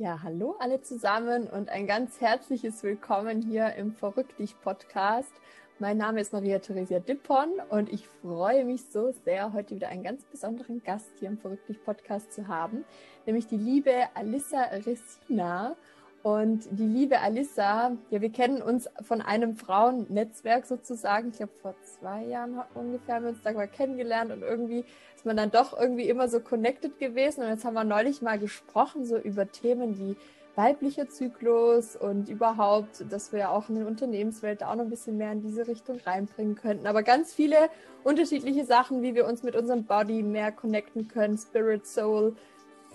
Ja, hallo alle zusammen und ein ganz herzliches Willkommen hier im Verrückt dich Podcast. Mein Name ist Maria Theresia Dippon und ich freue mich so sehr, heute wieder einen ganz besonderen Gast hier im Verrückt dich Podcast zu haben, nämlich die liebe Alissa Resina. Und die liebe Alissa, ja, wir kennen uns von einem Frauennetzwerk sozusagen. Ich glaube, vor zwei Jahren ungefähr haben wir uns da mal kennengelernt und irgendwie ist man dann doch irgendwie immer so connected gewesen. Und jetzt haben wir neulich mal gesprochen, so über Themen wie weiblicher Zyklus und überhaupt, dass wir ja auch in der Unternehmenswelt auch noch ein bisschen mehr in diese Richtung reinbringen könnten. Aber ganz viele unterschiedliche Sachen, wie wir uns mit unserem Body mehr connecten können, Spirit, Soul,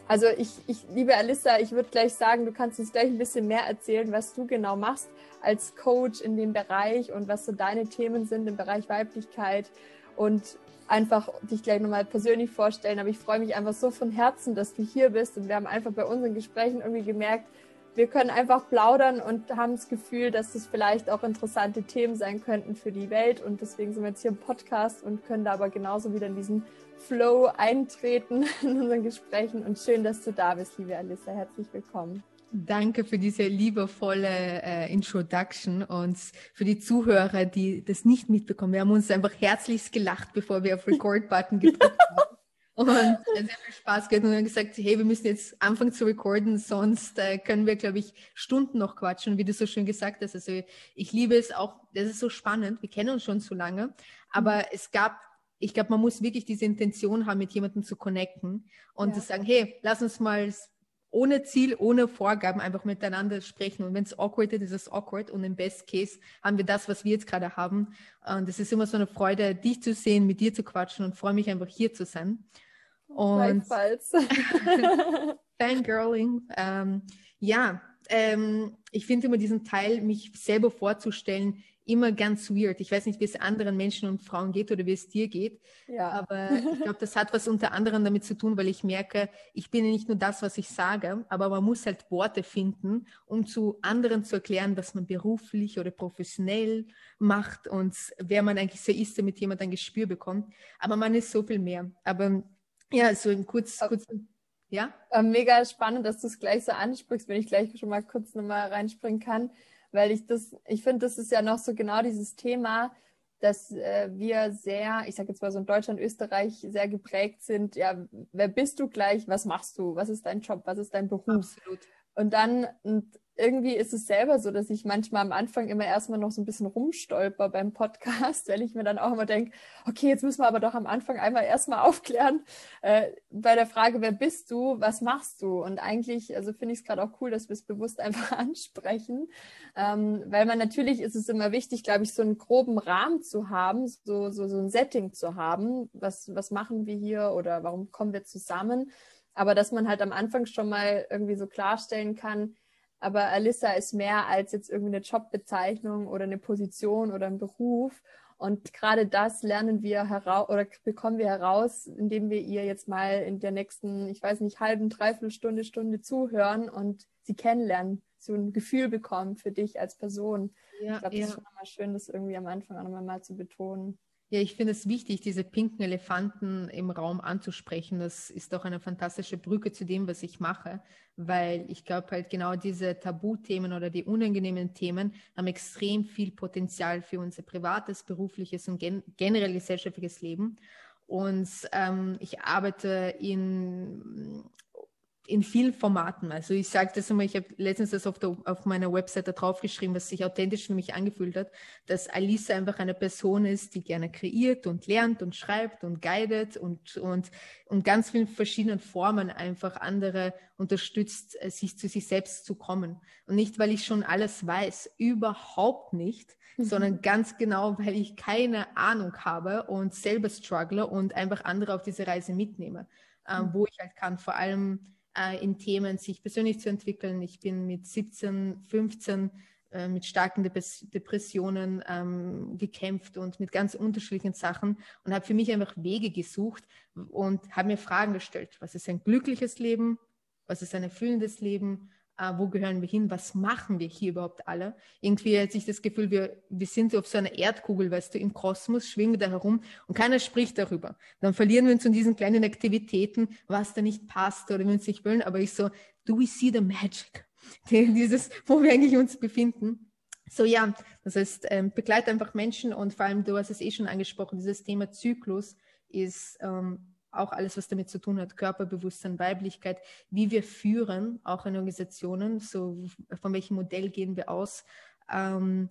also ich, ich liebe Alissa, ich würde gleich sagen, du kannst uns gleich ein bisschen mehr erzählen, was du genau machst als Coach in dem Bereich und was so deine Themen sind im Bereich Weiblichkeit und einfach dich gleich nochmal persönlich vorstellen. Aber ich freue mich einfach so von Herzen, dass du hier bist und wir haben einfach bei unseren Gesprächen irgendwie gemerkt, wir können einfach plaudern und haben das Gefühl, dass es vielleicht auch interessante Themen sein könnten für die Welt. Und deswegen sind wir jetzt hier im Podcast und können da aber genauso wieder in diesen Flow eintreten in unseren Gesprächen. Und schön, dass du da bist, liebe Alissa. Herzlich willkommen. Danke für diese liebevolle äh, Introduction und für die Zuhörer, die das nicht mitbekommen. Wir haben uns einfach herzlichst gelacht, bevor wir auf Record-Button gedrückt haben. Und sehr viel Spaß gehabt und dann gesagt, hey, wir müssen jetzt anfangen zu recorden, sonst äh, können wir, glaube ich, Stunden noch quatschen, wie du so schön gesagt hast. Also ich liebe es auch, das ist so spannend, wir kennen uns schon so lange, aber mhm. es gab ich glaube, man muss wirklich diese Intention haben, mit jemandem zu connecten und ja. zu sagen, hey, lass uns mal ohne Ziel, ohne Vorgaben einfach miteinander sprechen. Und wenn es awkward ist, ist es awkward. Und im Best Case haben wir das, was wir jetzt gerade haben. Und es ist immer so eine Freude, dich zu sehen, mit dir zu quatschen und freue mich einfach hier zu sein. Und Fangirling. Ähm, ja, ähm, ich finde immer diesen Teil, mich selber vorzustellen, immer ganz weird. Ich weiß nicht, wie es anderen Menschen und Frauen geht oder wie es dir geht. Ja. Aber ich glaube, das hat was unter anderem damit zu tun, weil ich merke, ich bin ja nicht nur das, was ich sage, aber man muss halt Worte finden, um zu anderen zu erklären, was man beruflich oder professionell macht und wer man eigentlich so ist, damit jemand ein Gespür bekommt. Aber man ist so viel mehr. Aber ja, so im kurz, kurz ja? Mega spannend, dass du es gleich so ansprichst, wenn ich gleich schon mal kurz nochmal reinspringen kann weil ich das, ich finde, das ist ja noch so genau dieses Thema, dass äh, wir sehr, ich sage jetzt mal so in Deutschland, Österreich sehr geprägt sind. Ja, wer bist du gleich? Was machst du? Was ist dein Job? Was ist dein Beruf? Absolut. Und dann, und irgendwie ist es selber so, dass ich manchmal am Anfang immer erstmal noch so ein bisschen rumstolper beim Podcast, weil ich mir dann auch immer denke, okay, jetzt müssen wir aber doch am Anfang einmal erstmal aufklären äh, bei der Frage, wer bist du, was machst du? Und eigentlich, also finde ich es gerade auch cool, dass wir es bewusst einfach ansprechen, ähm, weil man natürlich ist es immer wichtig, glaube ich, so einen groben Rahmen zu haben, so, so, so ein Setting zu haben, was, was machen wir hier oder warum kommen wir zusammen? Aber dass man halt am Anfang schon mal irgendwie so klarstellen kann, aber Alissa ist mehr als jetzt irgendwie eine Jobbezeichnung oder eine Position oder ein Beruf. Und gerade das lernen wir heraus oder bekommen wir heraus, indem wir ihr jetzt mal in der nächsten, ich weiß nicht, halben, dreiviertel Stunde, Stunde zuhören und sie kennenlernen, so ein Gefühl bekommen für dich als Person. Ja, ich glaube, das ja. ist schon mal schön, das irgendwie am Anfang auch nochmal mal zu betonen. Ja, ich finde es wichtig, diese pinken Elefanten im Raum anzusprechen. Das ist auch eine fantastische Brücke zu dem, was ich mache, weil ich glaube halt genau diese Tabuthemen oder die unangenehmen Themen haben extrem viel Potenzial für unser privates, berufliches und gen generell gesellschaftliches Leben. Und ähm, ich arbeite in in vielen Formaten. Also ich sage das immer, ich habe letztens das auf, der, auf meiner Webseite draufgeschrieben, was sich authentisch für mich angefühlt hat, dass Alice einfach eine Person ist, die gerne kreiert und lernt und schreibt und guidet und, und, und ganz vielen verschiedenen Formen einfach andere unterstützt, äh, sich zu sich selbst zu kommen. Und nicht, weil ich schon alles weiß, überhaupt nicht, mhm. sondern ganz genau, weil ich keine Ahnung habe und selber struggle und einfach andere auf diese Reise mitnehme, äh, mhm. wo ich halt kann, vor allem äh, in Themen sich persönlich zu entwickeln. Ich bin mit 17, 15 äh, mit starken Depressionen ähm, gekämpft und mit ganz unterschiedlichen Sachen und habe für mich einfach Wege gesucht und habe mir Fragen gestellt. Was ist ein glückliches Leben? Was ist ein erfüllendes Leben? Äh, wo gehören wir hin, was machen wir hier überhaupt alle. Irgendwie hat sich das Gefühl, wir, wir sind auf so einer Erdkugel, weißt du, im Kosmos, schwingen wir da herum und keiner spricht darüber. Dann verlieren wir uns in diesen kleinen Aktivitäten, was da nicht passt oder wir uns nicht wollen, aber ich so, do we see the magic? Dieses, wo wir eigentlich uns befinden. So ja, das heißt, ähm, begleite einfach Menschen und vor allem, du hast es eh schon angesprochen, dieses Thema Zyklus ist ähm, auch alles, was damit zu tun hat, Körperbewusstsein, Weiblichkeit, wie wir führen, auch in Organisationen, so von welchem Modell gehen wir aus. Ähm,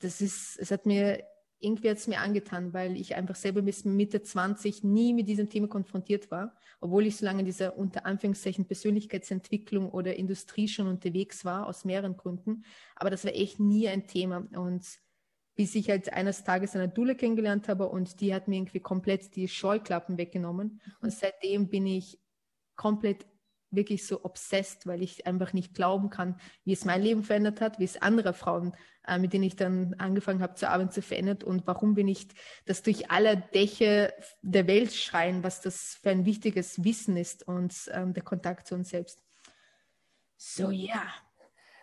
das ist, es hat mir irgendwie hat es mir angetan, weil ich einfach selber bis Mitte 20 nie mit diesem Thema konfrontiert war, obwohl ich so lange in dieser unter Anführungszeichen Persönlichkeitsentwicklung oder Industrie schon unterwegs war, aus mehreren Gründen. Aber das war echt nie ein Thema. Und bis ich halt eines Tages eine Dule kennengelernt habe und die hat mir irgendwie komplett die Scheuklappen weggenommen. Und seitdem bin ich komplett wirklich so obsessed, weil ich einfach nicht glauben kann, wie es mein Leben verändert hat, wie es andere Frauen, äh, mit denen ich dann angefangen habe zu arbeiten, zu verändert und warum wir nicht das durch alle Dächer der Welt schreien, was das für ein wichtiges Wissen ist und ähm, der Kontakt zu uns selbst. So, ja. Yeah.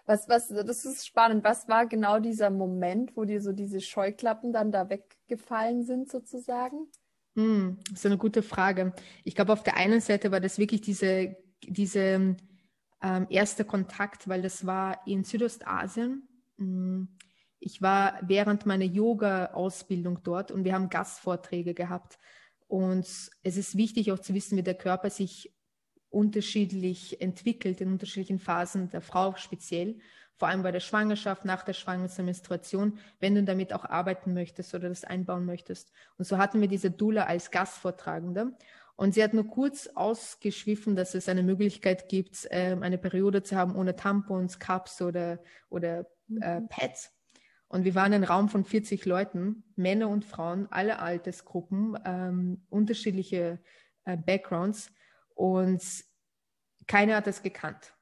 Was, was, das ist spannend. Was war genau dieser Moment, wo dir so diese Scheuklappen dann da weggefallen sind, sozusagen? Hm, das ist eine gute Frage. Ich glaube, auf der einen Seite war das wirklich diese diese ähm, erste Kontakt, weil das war in Südostasien. Mm, ich war während meiner Yoga-Ausbildung dort und wir haben Gastvorträge gehabt. Und es ist wichtig auch zu wissen, wie der Körper sich unterschiedlich entwickelt in unterschiedlichen Phasen der Frau speziell, vor allem bei der Schwangerschaft, nach der Schwangerschaft, Menstruation, wenn du damit auch arbeiten möchtest oder das einbauen möchtest. Und so hatten wir diese Dula als Gastvortragende. Und sie hat nur kurz ausgeschwiffen, dass es eine Möglichkeit gibt, ähm, eine Periode zu haben ohne Tampons, Cups oder, oder äh, mhm. Pads. Und wir waren ein Raum von 40 Leuten, Männer und Frauen, alle Altersgruppen, ähm, unterschiedliche äh, Backgrounds. Und keiner hat das gekannt.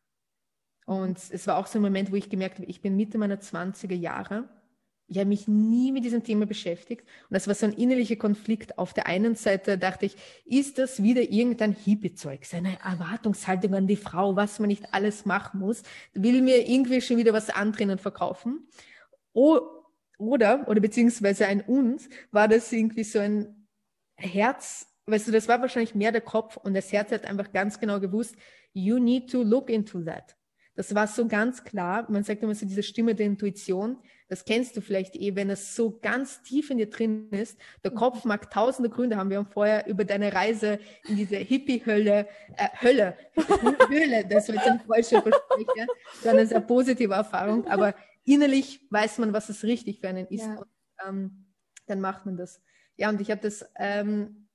Und es war auch so ein Moment, wo ich gemerkt habe, ich bin Mitte meiner 20er Jahre ich habe mich nie mit diesem Thema beschäftigt. Und das war so ein innerlicher Konflikt. Auf der einen Seite dachte ich, ist das wieder irgendein Hippie-Zeug, seine Erwartungshaltung an die Frau, was man nicht alles machen muss, will mir irgendwie schon wieder was andrehen und verkaufen. oder, oder beziehungsweise ein uns, war das irgendwie so ein Herz, weißt du, das war wahrscheinlich mehr der Kopf und das Herz hat einfach ganz genau gewusst, you need to look into that. Das war so ganz klar. Man sagt immer so diese Stimme der Intuition. Das kennst du vielleicht eh, wenn es so ganz tief in dir drin ist. Der Kopf mag tausende Gründe haben. Wir haben vorher über deine Reise in diese Hippie-Hölle, äh, Hölle, Höhle, das wird ein falscher Versprecher, so eine sehr positive Erfahrung. Aber innerlich weiß man, was es richtig für einen ist. Ja. Und, ähm, dann macht man das. Ja, und ich habe das ähm,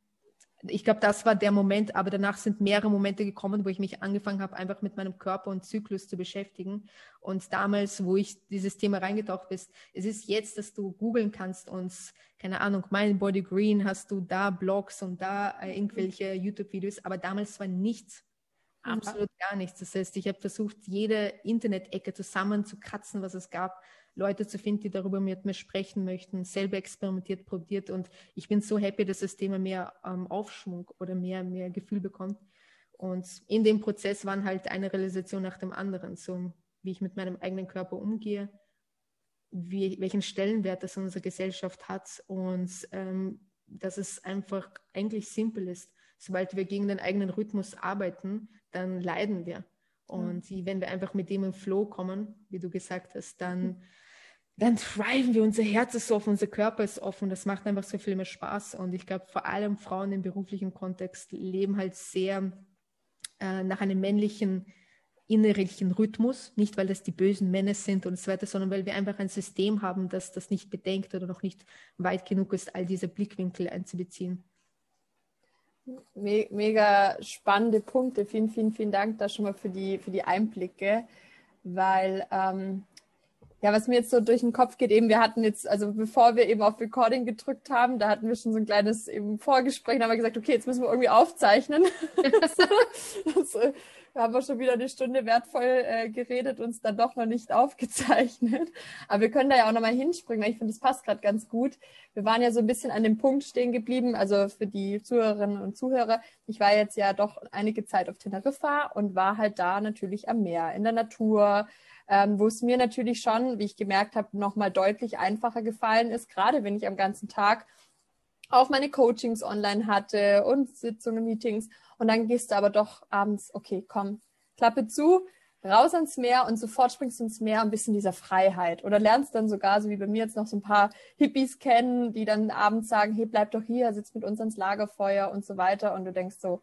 ich glaube, das war der Moment, aber danach sind mehrere Momente gekommen, wo ich mich angefangen habe, einfach mit meinem Körper und Zyklus zu beschäftigen. Und damals, wo ich dieses Thema reingetaucht bin, es ist jetzt, dass du googeln kannst und, keine Ahnung, mein Body Green, hast du da Blogs und da äh, irgendwelche YouTube-Videos, aber damals war nichts. Absolut gar nichts. Das heißt, ich habe versucht, jede Internet-Ecke zusammenzukratzen, was es gab Leute zu finden, die darüber mit mir sprechen möchten, selber experimentiert, probiert. Und ich bin so happy, dass das Thema mehr ähm, Aufschwung oder mehr, mehr Gefühl bekommt. Und in dem Prozess waren halt eine Realisation nach dem anderen, so wie ich mit meinem eigenen Körper umgehe, wie, welchen Stellenwert das in unserer Gesellschaft hat und ähm, dass es einfach eigentlich simpel ist. Sobald wir gegen den eigenen Rhythmus arbeiten, dann leiden wir. Und mhm. wenn wir einfach mit dem im Flow kommen, wie du gesagt hast, dann dann thriven wir, unser Herz ist offen, unser Körper ist offen, das macht einfach so viel mehr Spaß. Und ich glaube, vor allem Frauen im beruflichen Kontext leben halt sehr äh, nach einem männlichen innerlichen Rhythmus, nicht weil das die bösen Männer sind und so weiter, sondern weil wir einfach ein System haben, das das nicht bedenkt oder noch nicht weit genug ist, all diese Blickwinkel einzubeziehen. Me mega spannende Punkte. Vielen, vielen, vielen Dank da schon mal für die, für die Einblicke, weil ähm, ja, was mir jetzt so durch den Kopf geht, eben, wir hatten jetzt, also bevor wir eben auf Recording gedrückt haben, da hatten wir schon so ein kleines eben Vorgespräch, da haben wir gesagt, okay, jetzt müssen wir irgendwie aufzeichnen. das, das, wir haben wir schon wieder eine Stunde wertvoll äh, geredet, uns dann doch noch nicht aufgezeichnet. Aber wir können da ja auch nochmal hinspringen, weil ich finde, das passt gerade ganz gut. Wir waren ja so ein bisschen an dem Punkt stehen geblieben, also für die Zuhörerinnen und Zuhörer. Ich war jetzt ja doch einige Zeit auf Teneriffa und war halt da natürlich am Meer, in der Natur, ähm, wo es mir natürlich schon, wie ich gemerkt habe, nochmal deutlich einfacher gefallen ist, gerade wenn ich am ganzen Tag auch meine Coachings online hatte und Sitzungen, Meetings. Und dann gehst du aber doch abends, okay, komm, Klappe zu, raus ans Meer und sofort springst du ins Meer ein bisschen dieser Freiheit. Oder lernst dann sogar, so wie bei mir jetzt noch so ein paar Hippies kennen, die dann abends sagen, hey, bleib doch hier, sitz mit uns ans Lagerfeuer und so weiter. Und du denkst so,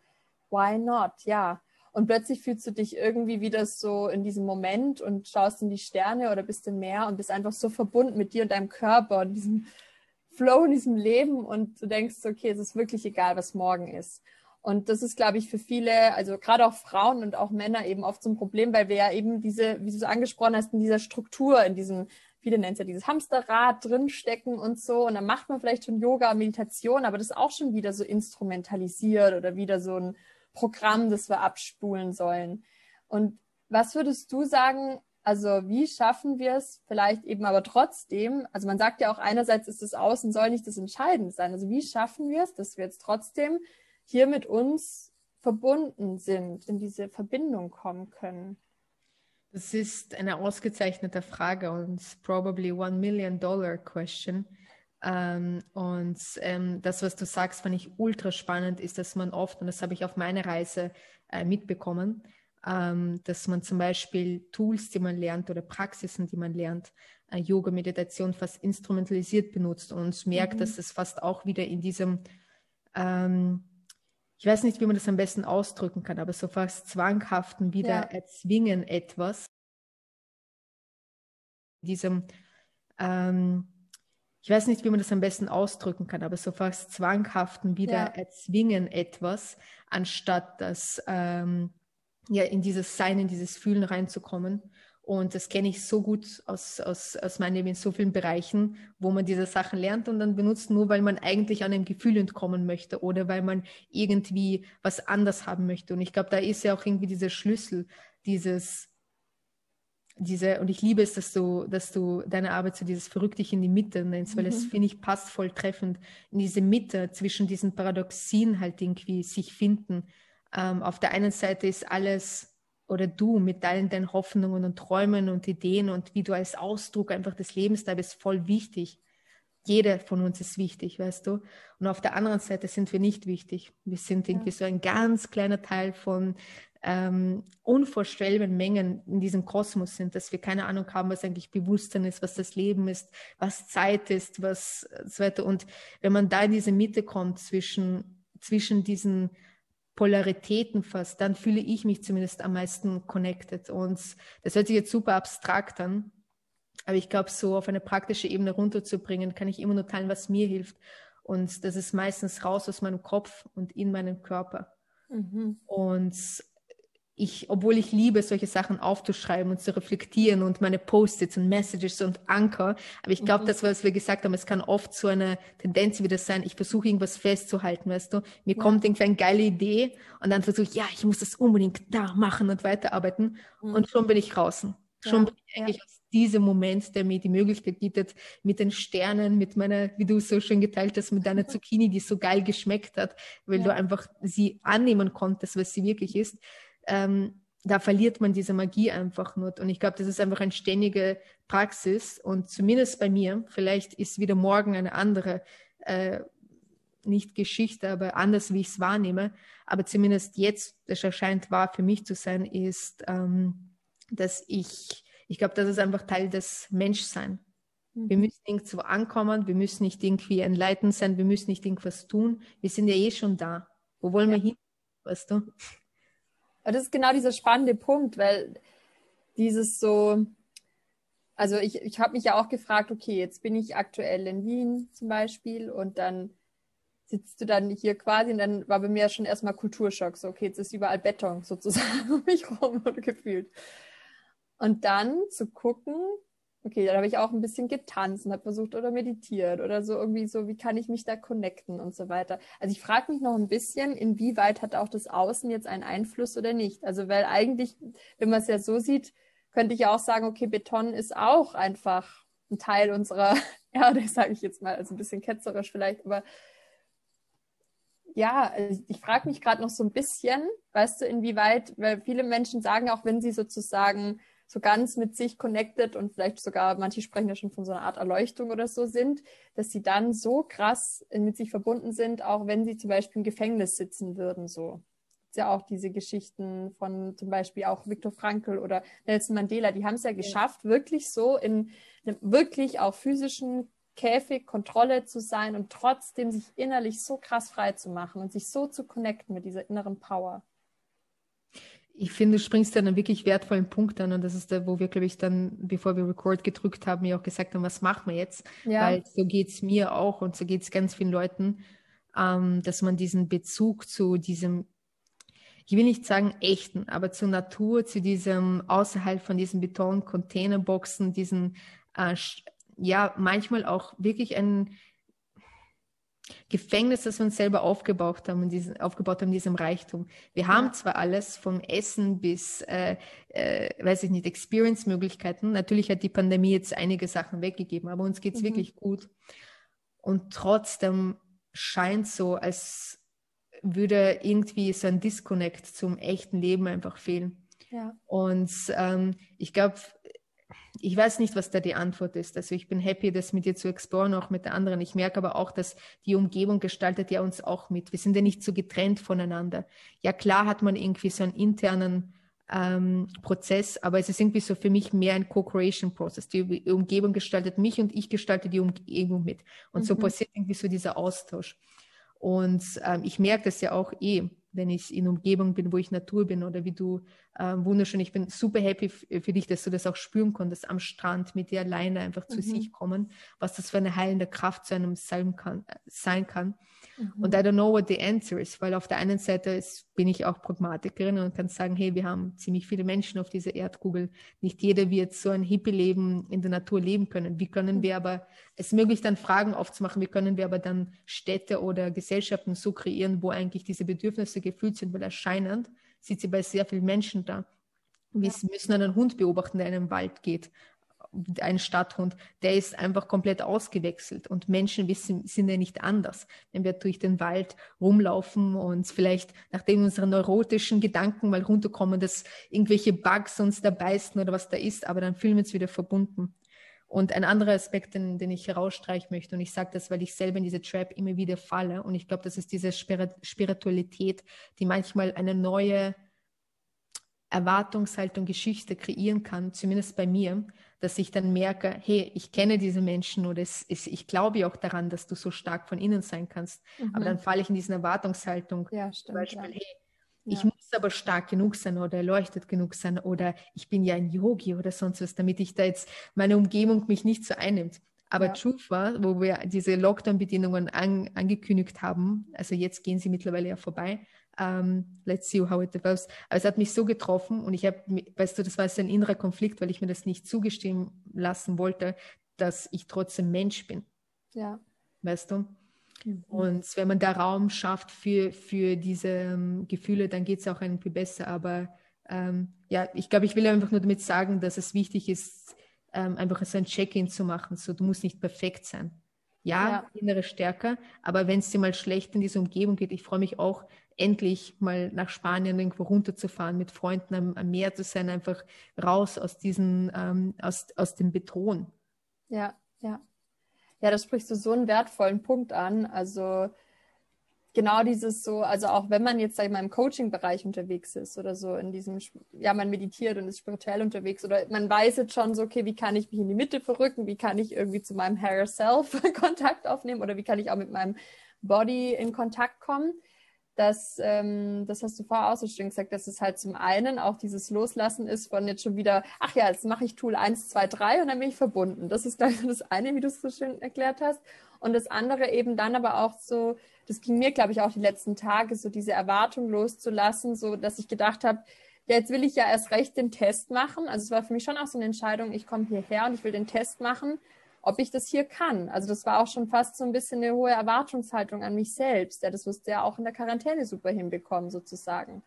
why not? Ja. Und plötzlich fühlst du dich irgendwie wieder so in diesem Moment und schaust in die Sterne oder bist im Meer und bist einfach so verbunden mit dir und deinem Körper und diesem Flow in diesem Leben und du denkst, okay, es ist wirklich egal, was morgen ist. Und das ist, glaube ich, für viele, also gerade auch Frauen und auch Männer eben oft so ein Problem, weil wir ja eben diese, wie du es angesprochen hast, in dieser Struktur, in diesem, viele nennen es ja dieses Hamsterrad drinstecken und so. Und dann macht man vielleicht schon Yoga, Meditation, aber das ist auch schon wieder so instrumentalisiert oder wieder so ein Programm, das wir abspulen sollen. Und was würdest du sagen, also wie schaffen wir es vielleicht eben aber trotzdem, also man sagt ja auch einerseits ist das Außen soll nicht das Entscheidende sein. Also wie schaffen wir es, dass wir jetzt trotzdem hier mit uns verbunden sind, in diese Verbindung kommen können? Das ist eine ausgezeichnete Frage und probably one million dollar question. Ähm, und ähm, das, was du sagst, fand ich ultra spannend, ist, dass man oft, und das habe ich auf meiner Reise äh, mitbekommen, ähm, dass man zum Beispiel Tools, die man lernt oder Praxisen, die man lernt, äh, Yoga, Meditation fast instrumentalisiert benutzt und merkt, mhm. dass es fast auch wieder in diesem, ähm, ich weiß nicht, wie man das am besten ausdrücken kann, aber so fast zwanghaften wieder ja. erzwingen etwas. Diesem, ähm, ich weiß nicht, wie man das am besten ausdrücken kann, aber so fast zwanghaften wieder ja. erzwingen etwas, anstatt das ähm, ja in dieses Sein, in dieses Fühlen reinzukommen. Und das kenne ich so gut aus, aus, aus meinem Leben in so vielen Bereichen, wo man diese Sachen lernt und dann benutzt, nur weil man eigentlich an einem Gefühl entkommen möchte oder weil man irgendwie was anders haben möchte. Und ich glaube, da ist ja auch irgendwie dieser Schlüssel, dieses, diese, und ich liebe es, dass du, dass du deine Arbeit so dieses verrückt dich in die Mitte nennst, weil es, mhm. finde ich, passt voll treffend in diese Mitte zwischen diesen Paradoxien halt irgendwie sich finden. Ähm, auf der einen Seite ist alles oder du mit allen deinen Hoffnungen und Träumen und Ideen und wie du als Ausdruck einfach des Lebens da bist, voll wichtig. Jeder von uns ist wichtig, weißt du? Und auf der anderen Seite sind wir nicht wichtig. Wir sind irgendwie ja. so ein ganz kleiner Teil von ähm, unvorstellbaren Mengen in diesem Kosmos sind, dass wir keine Ahnung haben, was eigentlich Bewusstsein ist, was das Leben ist, was Zeit ist, was so weiter. Und wenn man da in diese Mitte kommt zwischen, zwischen diesen Polaritäten fast, dann fühle ich mich zumindest am meisten connected. Und das hört sich jetzt super abstrakt an, aber ich glaube, so auf eine praktische Ebene runterzubringen, kann ich immer nur teilen, was mir hilft. Und das ist meistens raus aus meinem Kopf und in meinen Körper. Mhm. Und ich, obwohl ich liebe, solche Sachen aufzuschreiben und zu reflektieren und meine Post-its und Messages und Anker, aber ich glaube, mhm. das, was wir gesagt haben, es kann oft so eine Tendenz wieder sein, ich versuche irgendwas festzuhalten, weißt du, mir ja. kommt irgendwie eine geile Idee und dann versuche ich, ja, ich muss das unbedingt da machen und weiterarbeiten mhm. und schon bin ich draußen. Schon ja. eigentlich ja. aus diesem Moment, der mir die Möglichkeit bietet, mit den Sternen, mit meiner, wie du so schön geteilt hast, mit deiner Zucchini, die so geil geschmeckt hat, weil du einfach sie annehmen konntest, was sie wirklich ist, ähm, da verliert man diese Magie einfach nur. Und ich glaube, das ist einfach eine ständige Praxis. Und zumindest bei mir, vielleicht ist wieder morgen eine andere, äh, nicht Geschichte, aber anders, wie ich es wahrnehme. Aber zumindest jetzt, das erscheint wahr für mich zu sein, ist, ähm, dass ich, ich glaube, das ist einfach Teil des Menschseins. Mhm. Wir müssen irgendwo ankommen, wir müssen nicht irgendwie enlightened sein, wir müssen nicht irgendwas tun. Wir sind ja eh schon da. Wo wollen ja. wir hin? Weißt du? Aber das ist genau dieser spannende Punkt, weil dieses so, also ich, ich habe mich ja auch gefragt, okay, jetzt bin ich aktuell in Wien zum Beispiel und dann sitzt du dann hier quasi und dann war bei mir schon erstmal Kulturschock, so okay, jetzt ist überall Beton sozusagen um mich rum und gefühlt. Und dann zu gucken, Okay, dann habe ich auch ein bisschen getanzt und habe versucht oder meditiert oder so irgendwie so, wie kann ich mich da connecten und so weiter. Also ich frage mich noch ein bisschen, inwieweit hat auch das Außen jetzt einen Einfluss oder nicht? Also weil eigentlich, wenn man es ja so sieht, könnte ich ja auch sagen, okay, Beton ist auch einfach ein Teil unserer Erde, sage ich jetzt mal, also ein bisschen ketzerisch vielleicht, aber ja, also ich frage mich gerade noch so ein bisschen, weißt du, inwieweit, weil viele Menschen sagen auch, wenn sie sozusagen so ganz mit sich connected und vielleicht sogar, manche sprechen ja schon von so einer Art Erleuchtung oder so sind, dass sie dann so krass mit sich verbunden sind, auch wenn sie zum Beispiel im Gefängnis sitzen würden, so. es ja auch diese Geschichten von zum Beispiel auch Viktor Frankl oder Nelson Mandela, die haben es ja geschafft, wirklich so in einem wirklich auch physischen Käfig Kontrolle zu sein und trotzdem sich innerlich so krass frei zu machen und sich so zu connecten mit dieser inneren Power. Ich finde, du springst dann einen wirklich wertvollen Punkt an und das ist der, wo wir, glaube ich, dann, bevor wir Record gedrückt haben, mir auch gesagt haben, was machen wir jetzt? Ja. Weil so geht es mir auch und so geht es ganz vielen Leuten, ähm, dass man diesen Bezug zu diesem, ich will nicht sagen echten, aber zur Natur, zu diesem außerhalb von diesen Beton-Containerboxen, diesen äh, ja manchmal auch wirklich ein Gefängnis, das wir uns selber aufgebaut haben, in diesem, aufgebaut haben diesem Reichtum. Wir haben zwar alles vom Essen bis, äh, äh, weiß ich nicht, Experience-Möglichkeiten. Natürlich hat die Pandemie jetzt einige Sachen weggegeben, aber uns geht's mhm. wirklich gut. Und trotzdem scheint so, als würde irgendwie so ein Disconnect zum echten Leben einfach fehlen. Ja. Und ähm, ich glaube, ich weiß nicht, was da die Antwort ist. Also ich bin happy, das mit dir zu exploren, auch mit der anderen. Ich merke aber auch, dass die Umgebung gestaltet ja uns auch mit. Wir sind ja nicht so getrennt voneinander. Ja, klar hat man irgendwie so einen internen ähm, Prozess, aber es ist irgendwie so für mich mehr ein Co-Creation-Prozess. Die Umgebung gestaltet mich und ich gestalte die Umgebung mit. Und mhm. so passiert irgendwie so dieser Austausch. Und ähm, ich merke das ja auch eh wenn ich in Umgebung bin, wo ich Natur bin oder wie du äh, wunderschön. Ich bin super happy für dich, dass du das auch spüren konntest am Strand mit dir alleine einfach zu mhm. sich kommen, was das für eine heilende Kraft zu einem sein kann. Sein kann. Mhm. Und I don't know what the answer is, weil auf der einen Seite ist, bin ich auch Pragmatikerin und kann sagen, hey, wir haben ziemlich viele Menschen auf dieser Erdkugel. Nicht jeder wird so ein Hippie-Leben in der Natur leben können. Wie können mhm. wir aber es möglich dann Fragen aufzumachen, wie können wir aber dann Städte oder Gesellschaften so kreieren, wo eigentlich diese Bedürfnisse gefühlt sind, weil erscheinend sieht sie bei sehr vielen Menschen da. Wir ja. müssen einen Hund beobachten, der in einen Wald geht ein Stadthund, der ist einfach komplett ausgewechselt. Und Menschen wissen, sind ja nicht anders. Wenn wir durch den Wald rumlaufen und vielleicht nachdem unsere neurotischen Gedanken mal runterkommen, dass irgendwelche Bugs uns da beißen oder was da ist, aber dann fühlen wir uns wieder verbunden. Und ein anderer Aspekt, den, den ich herausstreichen möchte, und ich sage das, weil ich selber in diese Trap immer wieder falle, und ich glaube, das ist diese Spiritualität, die manchmal eine neue Erwartungshaltung, Geschichte kreieren kann, zumindest bei mir, dass ich dann merke, hey, ich kenne diese Menschen oder es, es, ich glaube auch daran, dass du so stark von innen sein kannst. Mhm. Aber dann falle ich in diese Erwartungshaltung. Ja, stimmt, zum Beispiel, ja. hey, ja. ich muss aber stark genug sein oder erleuchtet genug sein oder ich bin ja ein Yogi oder sonst was, damit ich da jetzt meine Umgebung mich nicht so einnimmt. Aber ja. Truth war, wo wir diese Lockdown-Bedingungen an, angekündigt haben, also jetzt gehen sie mittlerweile ja vorbei, um, ähm, let's see how it develops. Aber es hat mich so getroffen und ich habe, weißt du, das war so ein innerer Konflikt, weil ich mir das nicht zugestehen lassen wollte, dass ich trotzdem Mensch bin. Ja. Weißt du? Mhm. Und wenn man da Raum schafft für, für diese um, ähm, Gefühle, dann geht es auch irgendwie besser. Aber ähm, ja, ich glaube, ich will einfach nur damit sagen, dass es wichtig ist, ähm, einfach so ein Check-in zu machen. So, du musst nicht perfekt sein. Ja, ja. innere Stärke, aber wenn es dir mal schlecht in dieser Umgebung geht, ich freue mich auch, endlich mal nach Spanien irgendwo runterzufahren, mit Freunden am, am Meer zu sein, einfach raus aus diesen, ähm, aus, aus dem Beton. Ja, ja. Da sprichst du so einen wertvollen Punkt an. Also genau dieses so, also auch wenn man jetzt, sag ich mal, im Coaching-Bereich unterwegs ist oder so, in diesem, ja, man meditiert und ist spirituell unterwegs oder man weiß jetzt schon so, okay, wie kann ich mich in die Mitte verrücken, wie kann ich irgendwie zu meinem Higher Self Kontakt aufnehmen oder wie kann ich auch mit meinem Body in Kontakt kommen dass, ähm, das hast du vorher auch so schön gesagt, dass es halt zum einen auch dieses Loslassen ist von jetzt schon wieder, ach ja, jetzt mache ich Tool 1, 2, 3 und dann bin ich verbunden. Das ist gleich das eine, wie du es so schön erklärt hast. Und das andere eben dann aber auch so, das ging mir, glaube ich, auch die letzten Tage, so diese Erwartung loszulassen, so dass ich gedacht habe, ja, jetzt will ich ja erst recht den Test machen. Also es war für mich schon auch so eine Entscheidung, ich komme hierher und ich will den Test machen ob ich das hier kann. Also das war auch schon fast so ein bisschen eine hohe Erwartungshaltung an mich selbst. Ja, das wirst du ja auch in der Quarantäne super hinbekommen, sozusagen.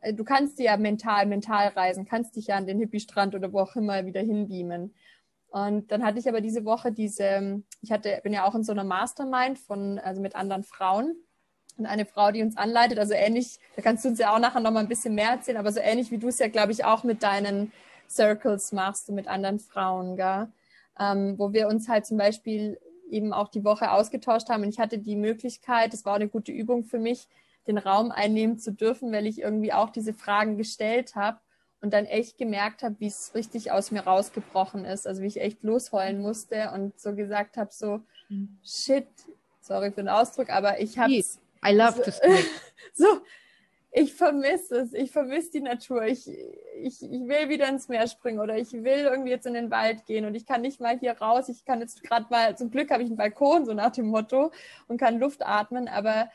Äh, du kannst ja mental, mental reisen, kannst dich ja an den Hippie-Strand oder wo auch immer wieder hinbeamen. Und dann hatte ich aber diese Woche diese, ich hatte, bin ja auch in so einer Mastermind von, also mit anderen Frauen und eine Frau, die uns anleitet, also ähnlich, da kannst du uns ja auch nachher nochmal ein bisschen mehr erzählen, aber so ähnlich wie du es ja, glaube ich, auch mit deinen Circles machst du mit anderen Frauen, gell? Ähm, wo wir uns halt zum Beispiel eben auch die Woche ausgetauscht haben. Und ich hatte die Möglichkeit, das war eine gute Übung für mich, den Raum einnehmen zu dürfen, weil ich irgendwie auch diese Fragen gestellt habe und dann echt gemerkt habe, wie es richtig aus mir rausgebrochen ist. Also wie ich echt losheulen musste und so gesagt habe, so, mhm. shit, sorry für den Ausdruck, aber ich habe I love to so, ich vermisse es, ich vermisse die Natur, ich, ich, ich will wieder ins Meer springen oder ich will irgendwie jetzt in den Wald gehen und ich kann nicht mal hier raus, ich kann jetzt gerade mal, zum Glück habe ich einen Balkon, so nach dem Motto, und kann Luft atmen, aber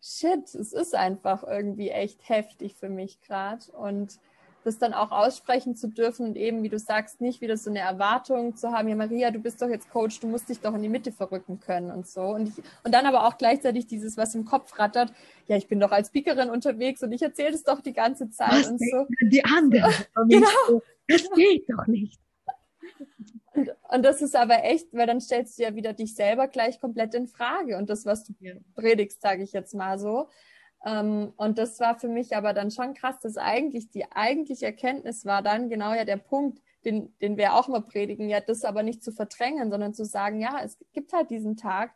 shit, es ist einfach irgendwie echt heftig für mich gerade und das dann auch aussprechen zu dürfen und eben, wie du sagst, nicht wieder so eine Erwartung zu haben, ja Maria, du bist doch jetzt Coach, du musst dich doch in die Mitte verrücken können und so. Und, ich, und dann aber auch gleichzeitig dieses, was im Kopf rattert, ja, ich bin doch als Speakerin unterwegs und ich erzähle es doch die ganze Zeit was und so. Die anderen. genau. Das geht doch nicht. Und, und das ist aber echt, weil dann stellst du ja wieder dich selber gleich komplett in Frage und das, was du ja. predigst, sage ich jetzt mal so. Ähm, und das war für mich aber dann schon krass, dass eigentlich die eigentliche Erkenntnis war dann genau ja der Punkt, den, den wir auch mal predigen, ja, das aber nicht zu verdrängen, sondern zu sagen, ja, es gibt halt diesen Tag,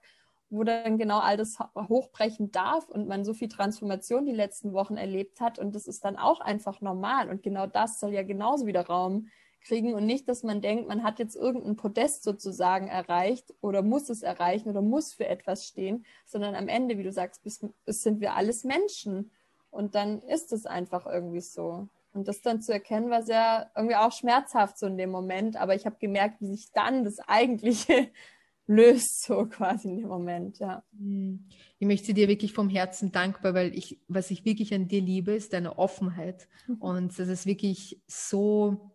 wo dann genau all das hochbrechen darf und man so viel Transformation die letzten Wochen erlebt hat und das ist dann auch einfach normal und genau das soll ja genauso wieder Raum kriegen und nicht, dass man denkt, man hat jetzt irgendein Podest sozusagen erreicht oder muss es erreichen oder muss für etwas stehen, sondern am Ende, wie du sagst, sind wir alles Menschen und dann ist es einfach irgendwie so. Und das dann zu erkennen, war sehr irgendwie auch schmerzhaft so in dem Moment, aber ich habe gemerkt, wie sich dann das eigentliche löst, so quasi in dem Moment, ja. Hm. Ich möchte dir wirklich vom Herzen dankbar, weil ich, was ich wirklich an dir liebe, ist deine Offenheit. Mhm. Und das ist wirklich so,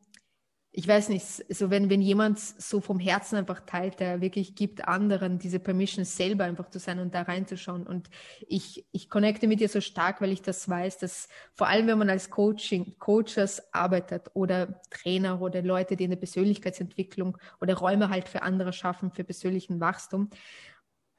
ich weiß nicht, so wenn, wenn jemand so vom Herzen einfach teilt, der wirklich gibt anderen diese Permission selber einfach zu sein und da reinzuschauen. Und ich, ich connecte mit dir so stark, weil ich das weiß, dass vor allem, wenn man als Coaching, Coaches arbeitet oder Trainer oder Leute, die in der Persönlichkeitsentwicklung oder Räume halt für andere schaffen, für persönlichen Wachstum,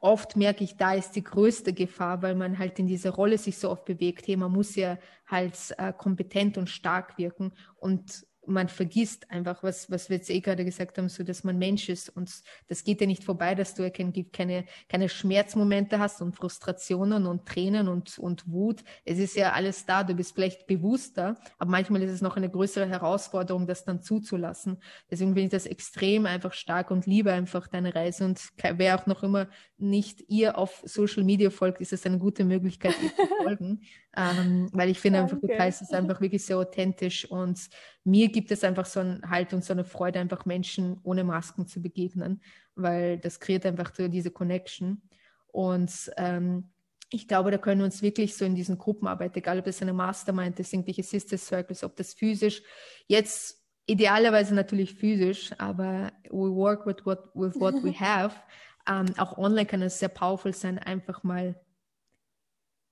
oft merke ich, da ist die größte Gefahr, weil man halt in dieser Rolle sich so oft bewegt. Hey, man muss ja halt äh, kompetent und stark wirken und man vergisst einfach, was, was wir jetzt eh gerade gesagt haben, so dass man Mensch ist und das geht ja nicht vorbei, dass du keine, keine Schmerzmomente hast und Frustrationen und Tränen und, und Wut. Es ist ja alles da, du bist vielleicht bewusster, aber manchmal ist es noch eine größere Herausforderung, das dann zuzulassen. Deswegen bin ich das extrem einfach stark und liebe einfach deine Reise und wer auch noch immer nicht ihr auf Social Media folgt, ist es eine gute Möglichkeit, ihr zu folgen, ähm, weil ich finde einfach, du teilst es einfach wirklich sehr authentisch und mir gibt es einfach so ein Halt und so eine Freude, einfach Menschen ohne Masken zu begegnen, weil das kreiert einfach so diese Connection. Und ähm, ich glaube, da können wir uns wirklich so in diesen Gruppenarbeit, egal ob das eine Mastermind ist, irgendwelche Sister Circles, ob das physisch, jetzt idealerweise natürlich physisch, aber we work with what, with what we have. Ähm, auch online kann es sehr powerful sein, einfach mal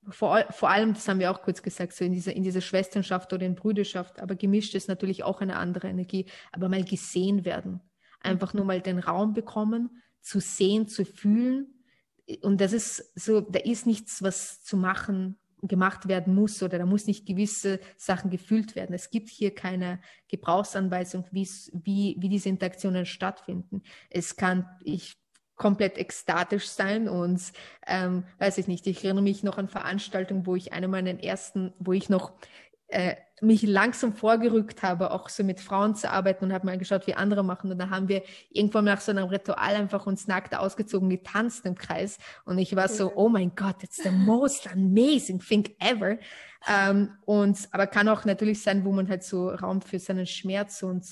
vor, vor allem, das haben wir auch kurz gesagt, so in dieser, in dieser Schwesternschaft oder in Brüderschaft, aber gemischt ist natürlich auch eine andere Energie, aber mal gesehen werden. Einfach nur mal den Raum bekommen, zu sehen, zu fühlen. Und das ist so, da ist nichts, was zu machen, gemacht werden muss oder da muss nicht gewisse Sachen gefühlt werden. Es gibt hier keine Gebrauchsanweisung, wie, wie diese Interaktionen stattfinden. Es kann, ich komplett ekstatisch sein und ähm, weiß ich nicht, ich erinnere mich noch an Veranstaltungen, wo ich eine meiner ersten, wo ich noch äh, mich langsam vorgerückt habe, auch so mit Frauen zu arbeiten und habe mal geschaut, wie andere machen. Und da haben wir irgendwann nach so einem Ritual einfach uns nackt ausgezogen, getanzt im Kreis. Und ich war so, oh mein Gott, it's the most amazing thing ever. Ähm, und, aber kann auch natürlich sein, wo man halt so Raum für seinen Schmerz und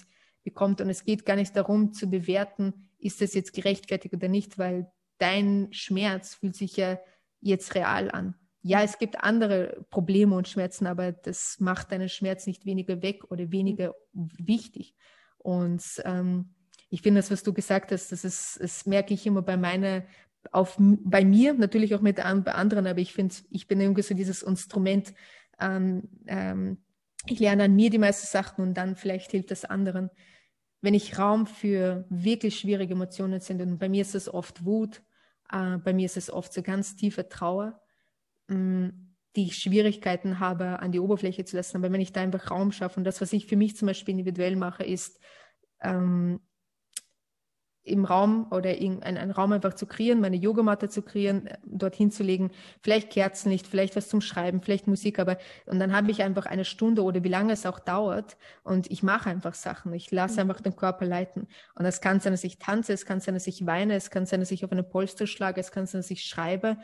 bekommt. Und es geht gar nicht darum zu bewerten, ist das jetzt gerechtfertigt oder nicht, weil dein Schmerz fühlt sich ja jetzt real an. Ja, es gibt andere Probleme und Schmerzen, aber das macht deinen Schmerz nicht weniger weg oder weniger wichtig. Und ähm, ich finde das, was du gesagt hast, das ist, das merke ich immer bei meiner, auf, bei mir, natürlich auch mit bei anderen, aber ich finde, ich bin irgendwie so dieses Instrument, ähm, ähm, ich lerne an mir die meisten Sachen und dann vielleicht hilft das anderen wenn ich Raum für wirklich schwierige Emotionen sind, und bei mir ist es oft Wut, äh, bei mir ist es oft so ganz tiefe Trauer, mh, mm, die ich Schwierigkeiten habe, an die Oberfläche zu lassen. Aber wenn ich da einfach Raum schaffe, und das, was ich für mich zum Beispiel individuell mache, ist, ähm, im Raum oder einen, einen Raum einfach zu kreieren, meine Yogamatte zu kreieren, äh, dorthin zu legen, vielleicht Kerzenlicht, vielleicht was zum Schreiben, vielleicht Musik, aber und dann habe ich einfach eine Stunde oder wie lange es auch dauert und ich mache einfach Sachen. Ich lasse mhm. einfach den Körper leiten. Und das kann sein, dass ich tanze, es kann sein, dass ich weine, es kann sein, dass ich auf eine Polster schlage, es kann sein, dass ich schreibe.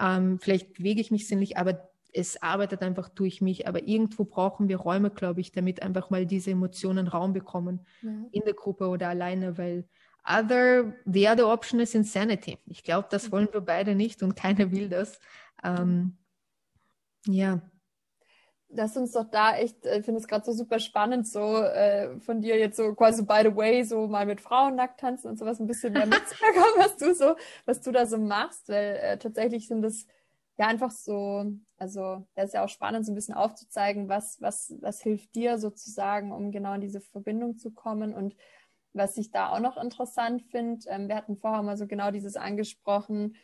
Ähm, vielleicht bewege ich mich sinnlich, aber es arbeitet einfach durch mich. Aber irgendwo brauchen wir Räume, glaube ich, damit einfach mal diese Emotionen Raum bekommen ja. in der Gruppe oder alleine, weil other, the other option is insanity. Ich glaube, das wollen wir beide nicht und keiner will das. Ähm, ja. Lass uns doch da echt, ich finde es gerade so super spannend, so äh, von dir jetzt so quasi by the way, so mal mit Frauen nackt tanzen und sowas ein bisschen mehr mitzubekommen, was du so, was du da so machst, weil äh, tatsächlich sind das ja einfach so, also das ist ja auch spannend, so ein bisschen aufzuzeigen, was, was, was hilft dir sozusagen, um genau in diese Verbindung zu kommen und was ich da auch noch interessant finde, ähm, wir hatten vorher mal so genau dieses angesprochen,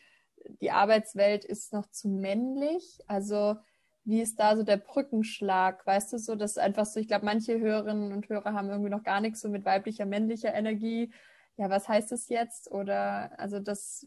die Arbeitswelt ist noch zu männlich. Also wie ist da so der Brückenschlag? Weißt du so, dass einfach so, ich glaube, manche Hörerinnen und Hörer haben irgendwie noch gar nichts so mit weiblicher, männlicher Energie. Ja, was heißt das jetzt? Oder also das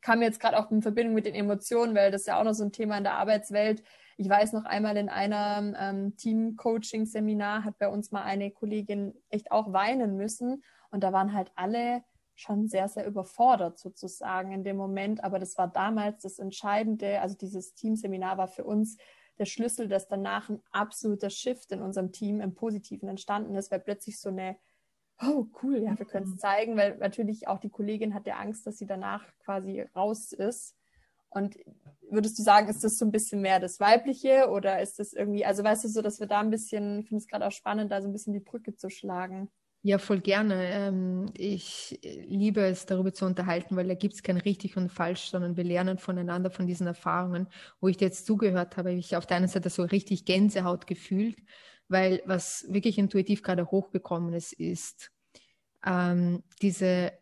kam jetzt gerade auch in Verbindung mit den Emotionen, weil das ist ja auch noch so ein Thema in der Arbeitswelt. Ich weiß noch einmal in einer ähm, Team-Coaching-Seminar hat bei uns mal eine Kollegin echt auch weinen müssen und da waren halt alle schon sehr, sehr überfordert sozusagen in dem Moment. Aber das war damals das Entscheidende. Also dieses Teamseminar war für uns der Schlüssel, dass danach ein absoluter Shift in unserem Team im Positiven entstanden ist, weil plötzlich so eine oh cool, ja, wir können es mhm. zeigen, weil natürlich auch die Kollegin hat ja Angst, dass sie danach quasi raus ist. Und würdest du sagen, ist das so ein bisschen mehr das Weibliche oder ist das irgendwie, also weißt du so, dass wir da ein bisschen, ich finde es gerade auch spannend, da so ein bisschen die Brücke zu schlagen. Ja, voll gerne. Ähm, ich liebe es, darüber zu unterhalten, weil da gibt es kein richtig und falsch, sondern wir lernen voneinander von diesen Erfahrungen. Wo ich dir jetzt zugehört habe, habe ich auf der einen Seite so richtig Gänsehaut gefühlt, weil was wirklich intuitiv gerade hochgekommen ist, ist ähm, diese,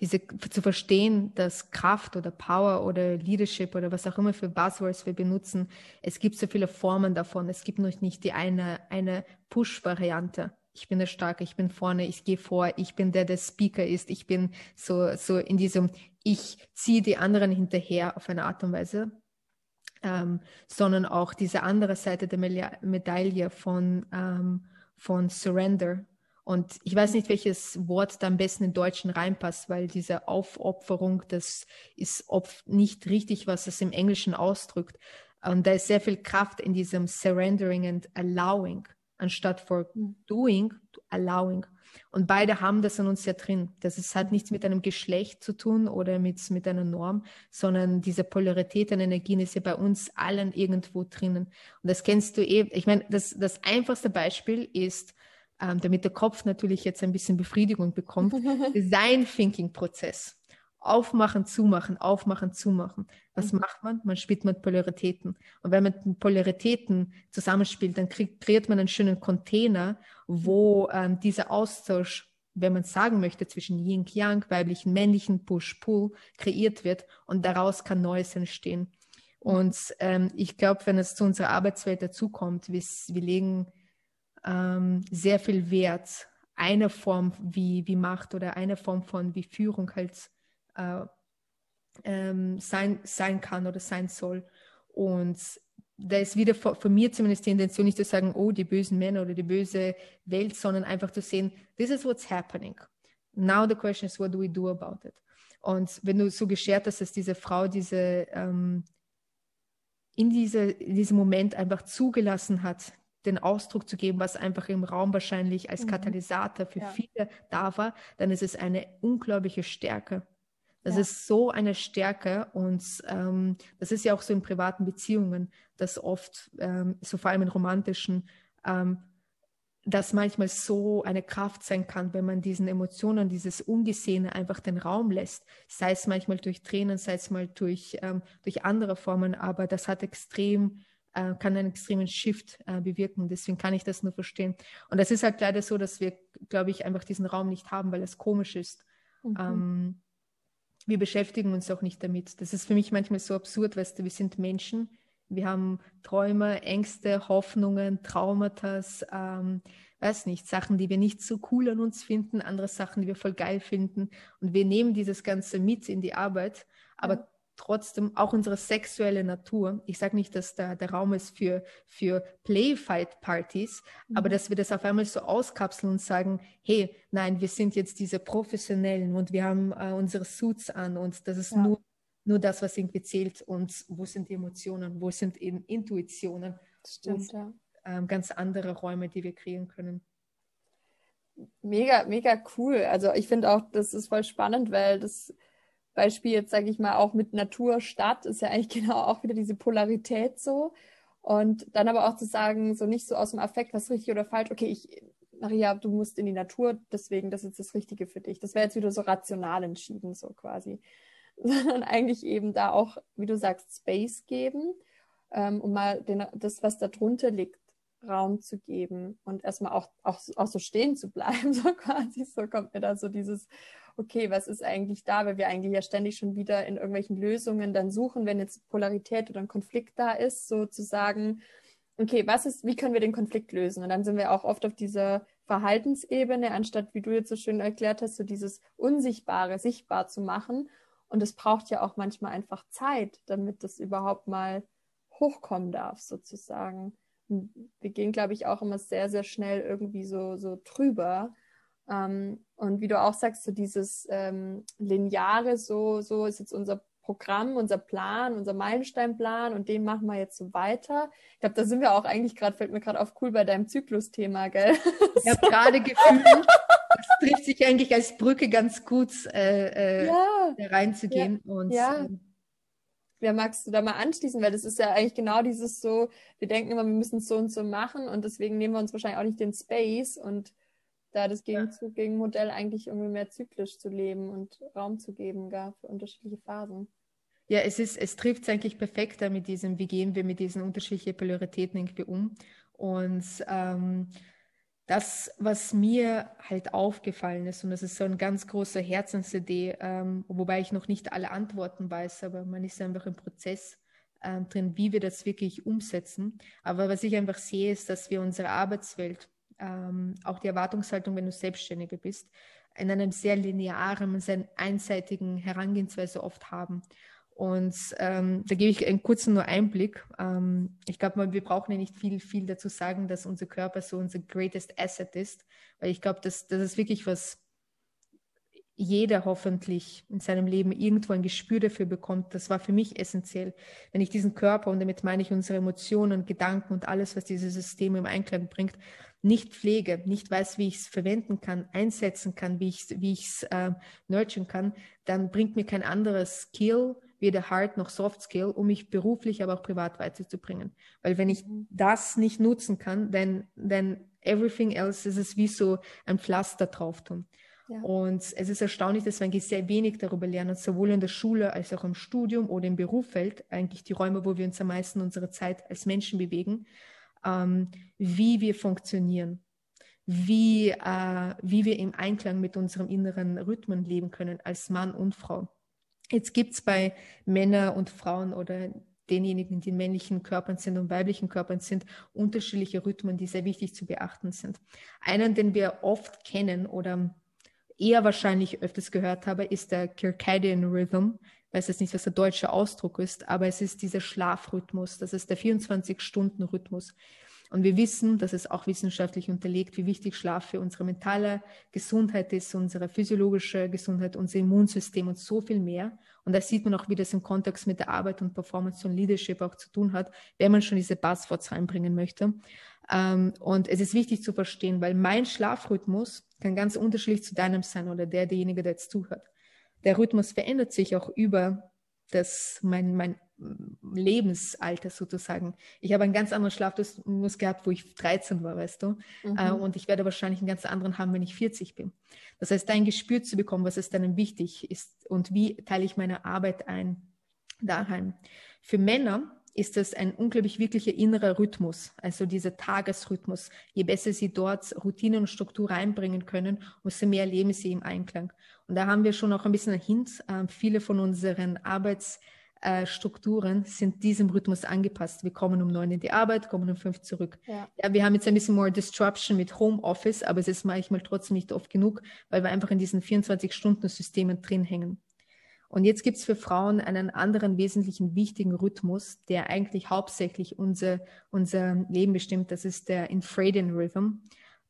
diese zu verstehen, dass Kraft oder Power oder Leadership oder was auch immer für Buzzwords wir benutzen, es gibt so viele Formen davon. Es gibt noch nicht die eine, eine Push-Variante. Ich bin der Starke, ich bin vorne, ich gehe vor, ich bin der, der Speaker ist, ich bin so, so in diesem, ich ziehe die anderen hinterher auf eine Art und Weise ähm, sondern auch diese andere Seite der Medaille von, ähm, von Surrender. Und ich weiß nicht, welches Wort da am besten in Deutschen reinpasst, weil diese Aufopferung, das ist oft nicht richtig, was es im Englischen ausdrückt. Und da ist sehr viel Kraft in diesem Surrendering and Allowing, anstatt for hm. doing, allowing. Und beide haben das in uns ja drin. Das ist, hat nichts mit einem Geschlecht zu tun oder mit, mit einer Norm, sondern diese Polarität an Energien ist ja bei uns allen irgendwo drinnen. Und das kennst du eh. Ich meine, das, das einfachste Beispiel ist, ähm, damit der Kopf natürlich jetzt ein bisschen Befriedigung bekommt, Design Thinking Prozess. Aufmachen, zumachen, aufmachen, zumachen. Was mhm. macht man? Man spielt mit Polaritäten. Und wenn man mit Polaritäten zusammenspielt, dann kriegt, kreiert man einen schönen Container, wo ähm, dieser Austausch, wenn man sagen möchte, zwischen Yin, Yang, weiblichen, männlichen, Push, Pull kreiert wird und daraus kann Neues entstehen. Und ähm, ich glaube, wenn es zu unserer Arbeitswelt dazukommt, wir, wir legen ähm, sehr viel Wert, eine Form wie, wie Macht oder eine Form von wie Führung halt äh, ähm, sein, sein kann oder sein soll. Und da ist wieder von mir zumindest die Intention, nicht zu sagen, oh, die bösen Männer oder die böse Welt, sondern einfach zu sehen, this is what's happening. Now the question is, what do we do about it? Und wenn du so geschert hast, dass diese Frau diese ähm, in, diese, in diesem Moment einfach zugelassen hat, den Ausdruck zu geben, was einfach im Raum wahrscheinlich als mhm. Katalysator für ja. viele da war, dann ist es eine unglaubliche Stärke. Das ja. ist so eine Stärke und ähm, das ist ja auch so in privaten Beziehungen, dass oft, ähm, so vor allem in romantischen, ähm, dass manchmal so eine Kraft sein kann, wenn man diesen Emotionen, dieses Ungesehene einfach den Raum lässt, sei es manchmal durch Tränen, sei es mal durch, ähm, durch andere Formen, aber das hat extrem äh, kann einen extremen Shift äh, bewirken. Deswegen kann ich das nur verstehen. Und das ist halt leider so, dass wir, glaube ich, einfach diesen Raum nicht haben, weil es komisch ist. Mhm. Ähm, wir beschäftigen uns auch nicht damit. Das ist für mich manchmal so absurd, weißt du, wir sind Menschen. Wir haben Träume, Ängste, Hoffnungen, Traumata, ähm, weiß nicht, Sachen, die wir nicht so cool an uns finden, andere Sachen, die wir voll geil finden. Und wir nehmen dieses Ganze mit in die Arbeit, aber ja. Trotzdem auch unsere sexuelle Natur. Ich sage nicht, dass da der Raum ist für, für Play-Fight-Partys, mhm. aber dass wir das auf einmal so auskapseln und sagen, hey, nein, wir sind jetzt diese Professionellen und wir haben äh, unsere Suits an und das ist ja. nur nur das, was irgendwie zählt und wo sind die Emotionen, wo sind eben Intuitionen Stimmt, und ja. ähm, ganz andere Räume, die wir kreieren können. Mega, mega cool. Also ich finde auch, das ist voll spannend, weil das Beispiel jetzt, sage ich mal, auch mit Natur, Stadt ist ja eigentlich genau auch wieder diese Polarität so. Und dann aber auch zu sagen, so nicht so aus dem Affekt, was richtig oder falsch, okay, ich, Maria, du musst in die Natur, deswegen, das ist das Richtige für dich. Das wäre jetzt wieder so rational entschieden, so quasi. sondern eigentlich eben da auch, wie du sagst, Space geben, ähm, um mal den, das, was da drunter liegt, Raum zu geben und erstmal auch, auch, auch so stehen zu bleiben, so quasi. So kommt mir da so dieses, okay, was ist eigentlich da, weil wir eigentlich ja ständig schon wieder in irgendwelchen Lösungen dann suchen, wenn jetzt Polarität oder ein Konflikt da ist, so zu sagen, okay, was ist, wie können wir den Konflikt lösen? Und dann sind wir auch oft auf dieser Verhaltensebene, anstatt, wie du jetzt so schön erklärt hast, so dieses Unsichtbare sichtbar zu machen und es braucht ja auch manchmal einfach Zeit, damit das überhaupt mal hochkommen darf, sozusagen. Wir gehen, glaube ich, auch immer sehr, sehr schnell irgendwie so, so drüber. Ähm, und wie du auch sagst, so dieses ähm, Lineare, so, so ist jetzt unser Programm, unser Plan, unser Meilensteinplan und den machen wir jetzt so weiter. Ich glaube, da sind wir auch eigentlich gerade, fällt mir gerade auf, cool bei deinem Zyklus-Thema, gell? Ich habe gerade gefühlt, das trifft sich eigentlich als Brücke ganz gut, äh, äh, ja. reinzugehen. Ja. Und, ja. Ähm, Wer magst du da mal anschließen? Weil das ist ja eigentlich genau dieses so, wir denken immer, wir müssen es so und so machen und deswegen nehmen wir uns wahrscheinlich auch nicht den Space und da das Gegenzug gegen Modell eigentlich irgendwie mehr zyklisch zu leben und Raum zu geben, gar für unterschiedliche Phasen. Ja, es ist, es trifft eigentlich perfekt mit diesem, wie gehen wir mit diesen unterschiedlichen Polaritäten irgendwie um. Und ähm, das, was mir halt aufgefallen ist, und das ist so ein ganz großer Herzensidee, ähm, wobei ich noch nicht alle Antworten weiß, aber man ist einfach im Prozess ähm, drin, wie wir das wirklich umsetzen. Aber was ich einfach sehe, ist, dass wir unsere Arbeitswelt, ähm, auch die Erwartungshaltung, wenn du Selbstständiger bist, in einem sehr linearen, sehr einseitigen Herangehensweise oft haben. Und ähm, da gebe ich einen kurzen nur Einblick. Ähm, ich glaube, wir brauchen ja nicht viel, viel dazu sagen, dass unser Körper so unser greatest asset ist, weil ich glaube, dass das ist wirklich was jeder hoffentlich in seinem Leben irgendwo ein Gespür dafür bekommt. Das war für mich essentiell. Wenn ich diesen Körper, und damit meine ich unsere Emotionen, Gedanken und alles, was dieses System im Einklang bringt, nicht pflege, nicht weiß, wie ich es verwenden kann, einsetzen kann, wie ich es wie ich's, äh, nurturen kann, dann bringt mir kein anderes Skill, weder Hard noch Soft Skill, um mich beruflich, aber auch privat weiterzubringen. Weil wenn ich mhm. das nicht nutzen kann, dann, dann everything else ist es wie so ein Pflaster drauf tun. Und es ist erstaunlich, dass wir eigentlich sehr wenig darüber lernen, sowohl in der Schule als auch im Studium oder im Berufsfeld, eigentlich die Räume, wo wir uns am meisten unsere Zeit als Menschen bewegen, ähm, wie wir funktionieren, wie, äh, wie wir im Einklang mit unserem inneren Rhythmen leben können als Mann und Frau. Jetzt gibt es bei Männern und Frauen oder denjenigen, die in männlichen Körpern sind und weiblichen Körpern sind, unterschiedliche Rhythmen, die sehr wichtig zu beachten sind. Einen, den wir oft kennen oder eher wahrscheinlich öfters gehört habe, ist der Circadian Rhythm. Ich weiß jetzt nicht, was der deutsche Ausdruck ist, aber es ist dieser Schlafrhythmus. Das ist der 24-Stunden-Rhythmus. Und wir wissen, das ist auch wissenschaftlich unterlegt, wie wichtig Schlaf für unsere mentale Gesundheit ist, unsere physiologische Gesundheit, unser Immunsystem und so viel mehr. Und da sieht man auch, wie das im Kontext mit der Arbeit und Performance und Leadership auch zu tun hat, wenn man schon diese Buzzwords reinbringen möchte. Ähm, und es ist wichtig zu verstehen, weil mein Schlafrhythmus kann ganz unterschiedlich zu deinem sein oder der, derjenige, der jetzt zuhört. Der Rhythmus verändert sich auch über das, mein, mein Lebensalter sozusagen. Ich habe einen ganz anderen Schlafrhythmus gehabt, wo ich 13 war, weißt du. Mhm. Äh, und ich werde wahrscheinlich einen ganz anderen haben, wenn ich 40 bin. Das heißt, dein Gespür zu bekommen, was ist dann wichtig ist und wie teile ich meine Arbeit ein daheim. Für Männer ist das ein unglaublich wirklicher innerer Rhythmus, also dieser Tagesrhythmus. Je besser sie dort Routine und Struktur reinbringen können, umso mehr leben sie im Einklang. Und da haben wir schon auch ein bisschen einen Hint. Äh, viele von unseren Arbeits äh, sind diesem Rhythmus angepasst. Wir kommen um neun in die Arbeit, kommen um fünf zurück. Ja. ja. wir haben jetzt ein bisschen more Disruption mit Homeoffice, aber es ist manchmal trotzdem nicht oft genug, weil wir einfach in diesen 24-Stunden-Systemen drin hängen. Und jetzt gibt es für Frauen einen anderen wesentlichen wichtigen Rhythmus, der eigentlich hauptsächlich unser, unser Leben bestimmt. Das ist der Infradian Rhythm.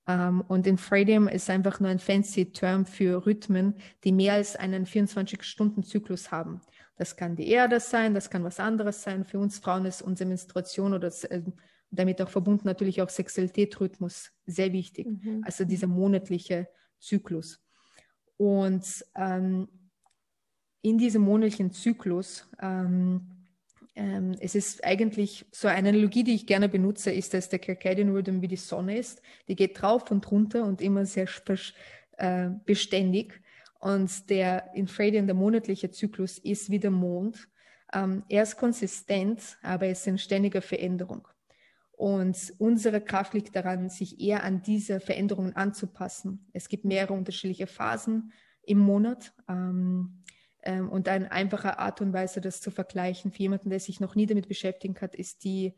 Um, ähm, und Infradian ist einfach nur ein fancy Term für Rhythmen, die mehr als einen 24-Stunden-Zyklus haben. Das kann die Erde sein, das kann was anderes sein. Für uns Frauen ist unsere Menstruation oder äh, damit auch verbunden natürlich auch Sexualitätrhythmus sehr wichtig. Mhm. Also dieser monatliche Zyklus. Und ähm, in diesem monatlichen Zyklus, ähm, ähm, es ist eigentlich so eine Analogie, die ich gerne benutze, ist, dass der Circadian Rhythm wie die Sonne ist. Die geht drauf und runter und immer sehr äh, beständig. Und der Infradian, der monatliche Zyklus, ist wie der Mond. Ähm, er ist konsistent, aber es ist in ständiger Veränderung. Und unsere Kraft liegt daran, sich eher an diese Veränderungen anzupassen. Es gibt mehrere unterschiedliche Phasen im Monat. Ähm, ähm, und eine einfache Art und Weise, das zu vergleichen für jemanden, der sich noch nie damit beschäftigt hat, ist die,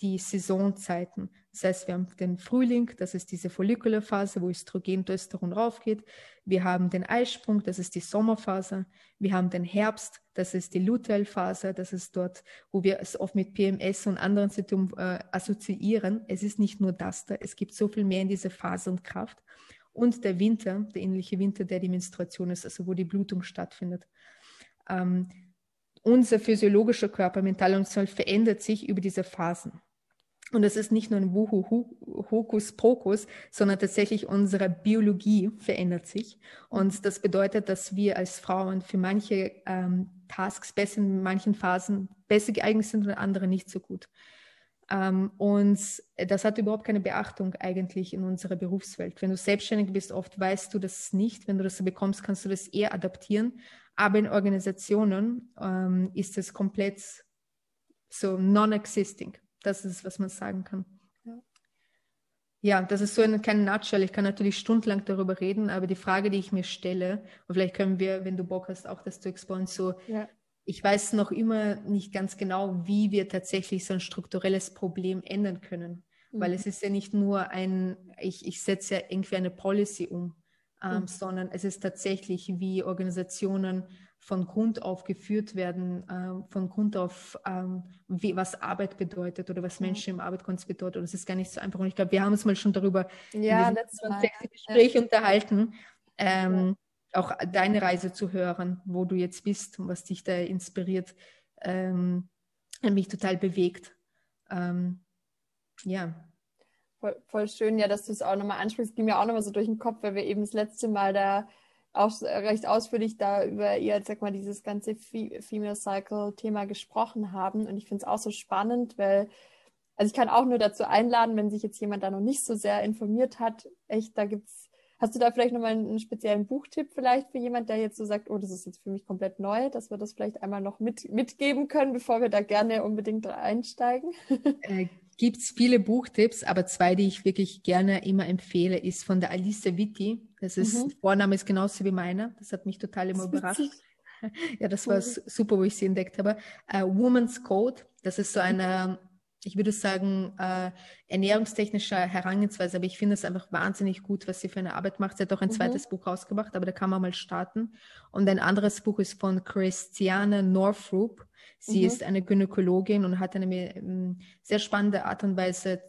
die Saisonzeiten. Das heißt, wir haben den Frühling, das ist diese Follicularphase, wo Östrogen, Testosteron raufgeht. Wir haben den Eisprung, das ist die Sommerphase. Wir haben den Herbst, das ist die Lutealphase, das ist dort, wo wir es oft mit PMS und anderen Symptomen äh, assoziieren. Es ist nicht nur das da, es gibt so viel mehr in dieser Phase und Kraft. Und der Winter, der ähnliche Winter, der die Menstruation ist, also wo die Blutung stattfindet. Ähm, unser physiologischer Körper, mental und soll verändert sich über diese Phasen. Und das ist nicht nur ein Hokuspokus, sondern tatsächlich unsere Biologie verändert sich. Und das bedeutet, dass wir als Frauen für manche ähm, Tasks besser in manchen Phasen besser geeignet sind und andere nicht so gut. Ähm, und das hat überhaupt keine Beachtung eigentlich in unserer Berufswelt. Wenn du selbstständig bist, oft weißt du das nicht. Wenn du das bekommst, kannst du das eher adaptieren. Aber in Organisationen ähm, ist es komplett so non-existing. Das ist, was man sagen kann. Ja, das ist so in kein Nutshell. Ich kann natürlich stundenlang darüber reden, aber die Frage, die ich mir stelle, und vielleicht können wir, wenn du Bock hast, auch das zu exploren, so, ja. Ich weiß noch immer nicht ganz genau, wie wir tatsächlich so ein strukturelles Problem ändern können. Mhm. Weil es ist ja nicht nur ein, ich, ich setze ja irgendwie eine Policy um, ähm, mhm. sondern es ist tatsächlich, wie Organisationen von Grund auf geführt werden, äh, von Grund auf, ähm, wie, was Arbeit bedeutet oder was Menschen im Arbeitskontext bedeutet. Und es ist gar nicht so einfach. Und ich glaube, wir haben uns mal schon darüber ja, in diesem Gespräch ja. unterhalten, ähm, ja. Auch deine Reise zu hören, wo du jetzt bist und was dich da inspiriert, ähm, mich total bewegt. Ähm, ja. Voll, voll, schön, ja, dass du es auch nochmal ansprichst. Ging mir auch nochmal so durch den Kopf, weil wir eben das letzte Mal da auch recht ausführlich da über ihr, sag mal, dieses ganze Female Cycle Thema gesprochen haben. Und ich finde es auch so spannend, weil, also ich kann auch nur dazu einladen, wenn sich jetzt jemand da noch nicht so sehr informiert hat, echt, da gibt's, hast du da vielleicht nochmal einen speziellen Buchtipp vielleicht für jemand, der jetzt so sagt, oh, das ist jetzt für mich komplett neu, dass wir das vielleicht einmal noch mit, mitgeben können, bevor wir da gerne unbedingt einsteigen? Äh, gibt es viele Buchtipps, aber zwei, die ich wirklich gerne immer empfehle, ist von der Alice Vitti. Das ist, mhm. Vorname ist genauso wie meiner. Das hat mich total immer überrascht. ja, das war mhm. super, wo ich sie entdeckt habe. Uh, Woman's Code, das ist so eine, ich würde sagen, uh, ernährungstechnische Herangehensweise, aber ich finde es einfach wahnsinnig gut, was sie für eine Arbeit macht. Sie hat auch ein mhm. zweites Buch rausgebracht, aber da kann man mal starten. Und ein anderes Buch ist von Christiane Northrup. Sie mhm. ist eine Gynäkologin und hat eine ähm, sehr spannende Art und Weise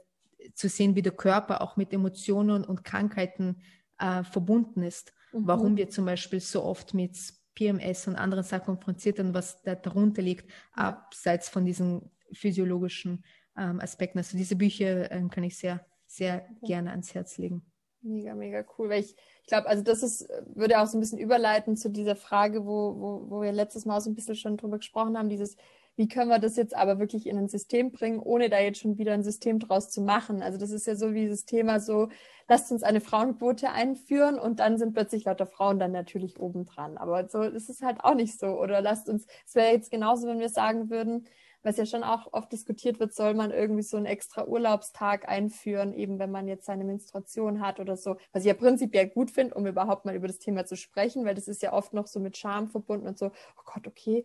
zu sehen, wie der Körper auch mit Emotionen und Krankheiten äh, verbunden ist. Mhm. Warum wir zum Beispiel so oft mit PMS und anderen Sachen konfrontiert sind, was da darunter liegt, abseits von diesen physiologischen ähm, Aspekten. Also diese Bücher äh, kann ich sehr, sehr gerne ans Herz legen. Mega, mega cool. Weil ich, ich glaube, also das ist, würde auch so ein bisschen überleiten zu dieser Frage, wo, wo, wo wir letztes Mal so ein bisschen schon drüber gesprochen haben, dieses, wie können wir das jetzt aber wirklich in ein System bringen, ohne da jetzt schon wieder ein System draus zu machen. Also das ist ja so wie dieses Thema so, lasst uns eine Frauenquote einführen und dann sind plötzlich lauter Frauen dann natürlich obendran. Aber so ist es halt auch nicht so. Oder lasst uns, es wäre jetzt genauso, wenn wir sagen würden, was ja schon auch oft diskutiert wird, soll man irgendwie so einen extra Urlaubstag einführen, eben wenn man jetzt seine Menstruation hat oder so, was ich ja prinzipiell gut finde, um überhaupt mal über das Thema zu sprechen, weil das ist ja oft noch so mit Scham verbunden und so, oh Gott, okay,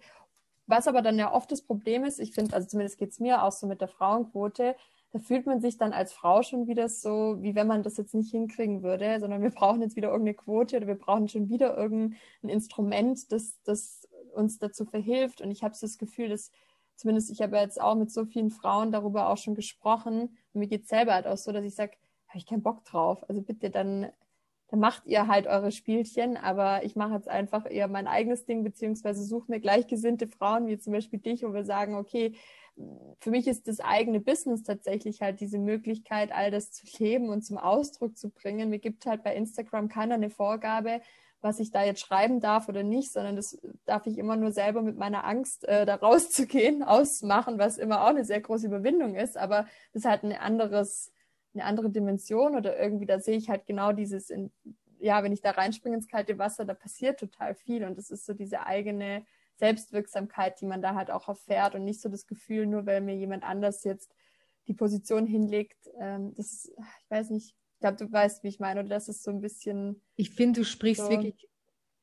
was aber dann ja oft das Problem ist, ich finde, also zumindest geht es mir auch so mit der Frauenquote, da fühlt man sich dann als Frau schon wieder so, wie wenn man das jetzt nicht hinkriegen würde, sondern wir brauchen jetzt wieder irgendeine Quote oder wir brauchen schon wieder irgendein Instrument, das, das uns dazu verhilft. Und ich habe so das Gefühl, dass zumindest ich habe jetzt auch mit so vielen Frauen darüber auch schon gesprochen. Und mir geht es selber halt auch so, dass ich sage, habe ich keinen Bock drauf. Also bitte dann, dann macht ihr halt eure Spielchen, aber ich mache jetzt einfach eher mein eigenes Ding, beziehungsweise suche mir gleichgesinnte Frauen, wie zum Beispiel dich, wo wir sagen, okay, für mich ist das eigene Business tatsächlich halt diese Möglichkeit, all das zu leben und zum Ausdruck zu bringen. Mir gibt halt bei Instagram keiner eine Vorgabe, was ich da jetzt schreiben darf oder nicht, sondern das darf ich immer nur selber mit meiner Angst, äh, da rauszugehen, ausmachen, was immer auch eine sehr große Überwindung ist. Aber das ist halt ein anderes, eine andere Dimension oder irgendwie, da sehe ich halt genau dieses, in, ja, wenn ich da reinspringe ins kalte Wasser, da passiert total viel und das ist so diese eigene Selbstwirksamkeit, die man da halt auch erfährt und nicht so das Gefühl, nur weil mir jemand anders jetzt die Position hinlegt, ähm, das ich weiß nicht, ich glaube, du weißt, wie ich meine, oder das ist so ein bisschen. Ich finde, du sprichst so. wirklich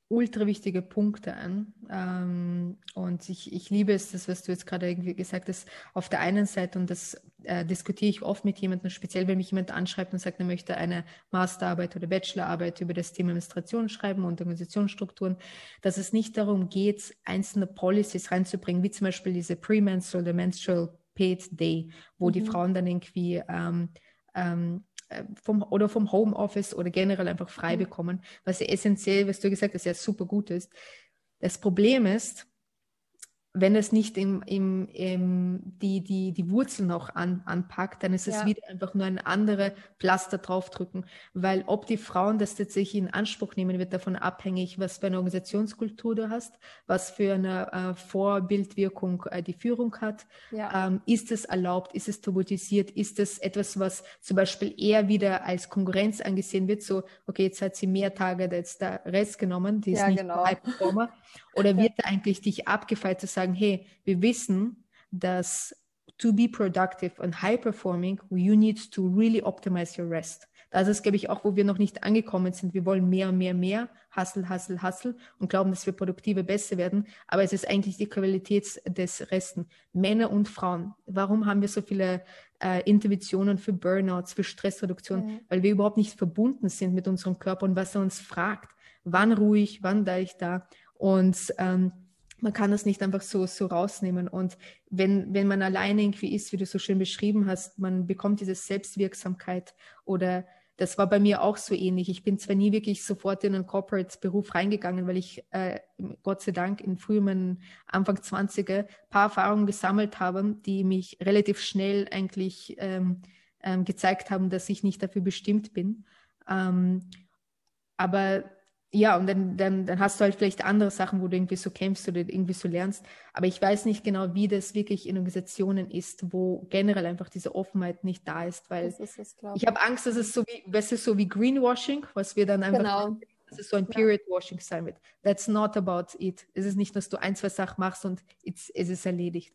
ultra wichtige Punkte an. Ähm, und ich, ich liebe es, das, was du jetzt gerade irgendwie gesagt hast, auf der einen Seite, und das äh, diskutiere ich oft mit jemandem, speziell wenn mich jemand anschreibt und sagt, er möchte eine Masterarbeit oder Bachelorarbeit über das Thema Administration schreiben und Organisationsstrukturen, dass es nicht darum geht, einzelne Policies reinzubringen, wie zum Beispiel diese Premenstrual oder Menstrual Paid Day, wo mhm. die Frauen dann irgendwie ähm, ähm, äh, vom, oder vom Homeoffice oder generell einfach frei mhm. bekommen, was ja essentiell, was du gesagt hast, ja super gut ist. Das Problem ist, wenn es nicht im, im, im, die, die, die Wurzeln noch an, anpackt, dann ist es ja. wieder einfach nur ein anderer Pflaster draufdrücken. Weil ob die Frauen das tatsächlich in Anspruch nehmen, wird davon abhängig, was für eine Organisationskultur du hast, was für eine äh, Vorbildwirkung äh, die Führung hat. Ja. Ähm, ist es erlaubt? Ist es tabuisiert? Ist es etwas, was zum Beispiel eher wieder als Konkurrenz angesehen wird? So, okay, jetzt hat sie mehr Tage als der Rest genommen, die ist ja, nicht genau. High Performer. Oder wird ja. eigentlich dich abgefeilt zu sagen, hey, wir wissen, dass to be productive and high performing, you need to really optimize your rest. Das ist, glaube ich, auch, wo wir noch nicht angekommen sind. Wir wollen mehr mehr, mehr, Hustle, Hustle, Hustle und glauben, dass wir produktive besser werden. Aber es ist eigentlich die Qualität des Resten. Männer und Frauen. Warum haben wir so viele äh, Interventionen für Burnouts, für Stressreduktion? Mhm. Weil wir überhaupt nicht verbunden sind mit unserem Körper und was er uns fragt. Wann ruhig, wann da ich da? Und ähm, man kann das nicht einfach so, so rausnehmen. Und wenn, wenn man alleine irgendwie ist, wie du so schön beschrieben hast, man bekommt diese Selbstwirksamkeit oder das war bei mir auch so ähnlich. Ich bin zwar nie wirklich sofort in einen Corporate-Beruf reingegangen, weil ich äh, Gott sei Dank in frühen Anfang 20er paar Erfahrungen gesammelt habe, die mich relativ schnell eigentlich ähm, ähm, gezeigt haben, dass ich nicht dafür bestimmt bin. Ähm, aber ja, und dann, dann, dann hast du halt vielleicht andere Sachen, wo du irgendwie so kämpfst oder irgendwie so lernst. Aber ich weiß nicht genau, wie das wirklich in Organisationen ist, wo generell einfach diese Offenheit nicht da ist, weil ist es, ich habe Angst, dass es so wie, weißt du, so wie Greenwashing, was wir dann einfach, genau. dass es so ein Period Washing sein wird. That's not about it. Es ist nicht, dass du ein, zwei Sachen machst und it's, es ist erledigt.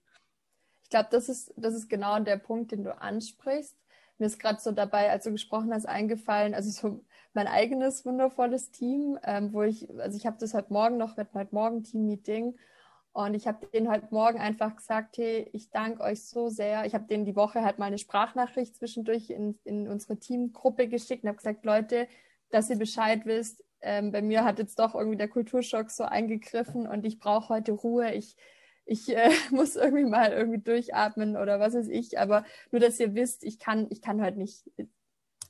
Ich glaube, das ist, das ist genau der Punkt, den du ansprichst. Mir ist gerade so dabei, als du gesprochen hast, eingefallen, also so mein eigenes wundervolles Team, ähm, wo ich, also ich habe das heute Morgen noch, mit heute Morgen Team-Meeting und ich habe denen heute Morgen einfach gesagt, hey, ich danke euch so sehr. Ich habe denen die Woche halt mal eine Sprachnachricht zwischendurch in, in unsere Teamgruppe geschickt und habe gesagt, Leute, dass ihr Bescheid wisst, ähm, bei mir hat jetzt doch irgendwie der Kulturschock so eingegriffen und ich brauche heute Ruhe. Ich, ich äh, muss irgendwie mal irgendwie durchatmen oder was weiß ich. Aber nur, dass ihr wisst, ich kann, ich kann heute nicht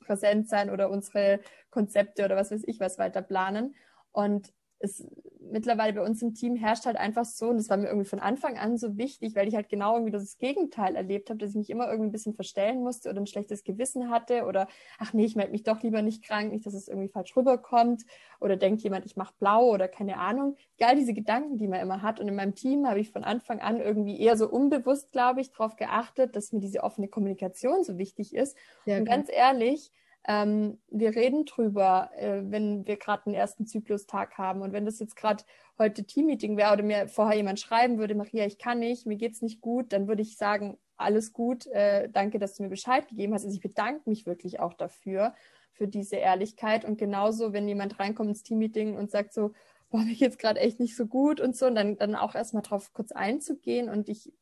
präsent sein oder unsere Konzepte oder was weiß ich was weiter planen. Und es mittlerweile bei uns im Team herrscht halt einfach so, und das war mir irgendwie von Anfang an so wichtig, weil ich halt genau irgendwie das Gegenteil erlebt habe, dass ich mich immer irgendwie ein bisschen verstellen musste oder ein schlechtes Gewissen hatte oder ach nee, ich melde mich doch lieber nicht krank, nicht, dass es irgendwie falsch rüberkommt oder denkt jemand, ich mache blau oder keine Ahnung. Egal diese Gedanken, die man immer hat. Und in meinem Team habe ich von Anfang an irgendwie eher so unbewusst, glaube ich, darauf geachtet, dass mir diese offene Kommunikation so wichtig ist. Ja, und ganz ehrlich, ähm, wir reden drüber, äh, wenn wir gerade einen ersten Zyklustag haben. Und wenn das jetzt gerade heute Teammeeting wäre oder mir vorher jemand schreiben würde, Maria, ich kann nicht, mir geht's nicht gut, dann würde ich sagen, alles gut, äh, danke, dass du mir Bescheid gegeben hast. Also ich bedanke mich wirklich auch dafür, für diese Ehrlichkeit. Und genauso, wenn jemand reinkommt ins Teammeeting und sagt so, boah, mir geht's gerade echt nicht so gut und so. Und dann, dann auch erstmal drauf kurz einzugehen und ich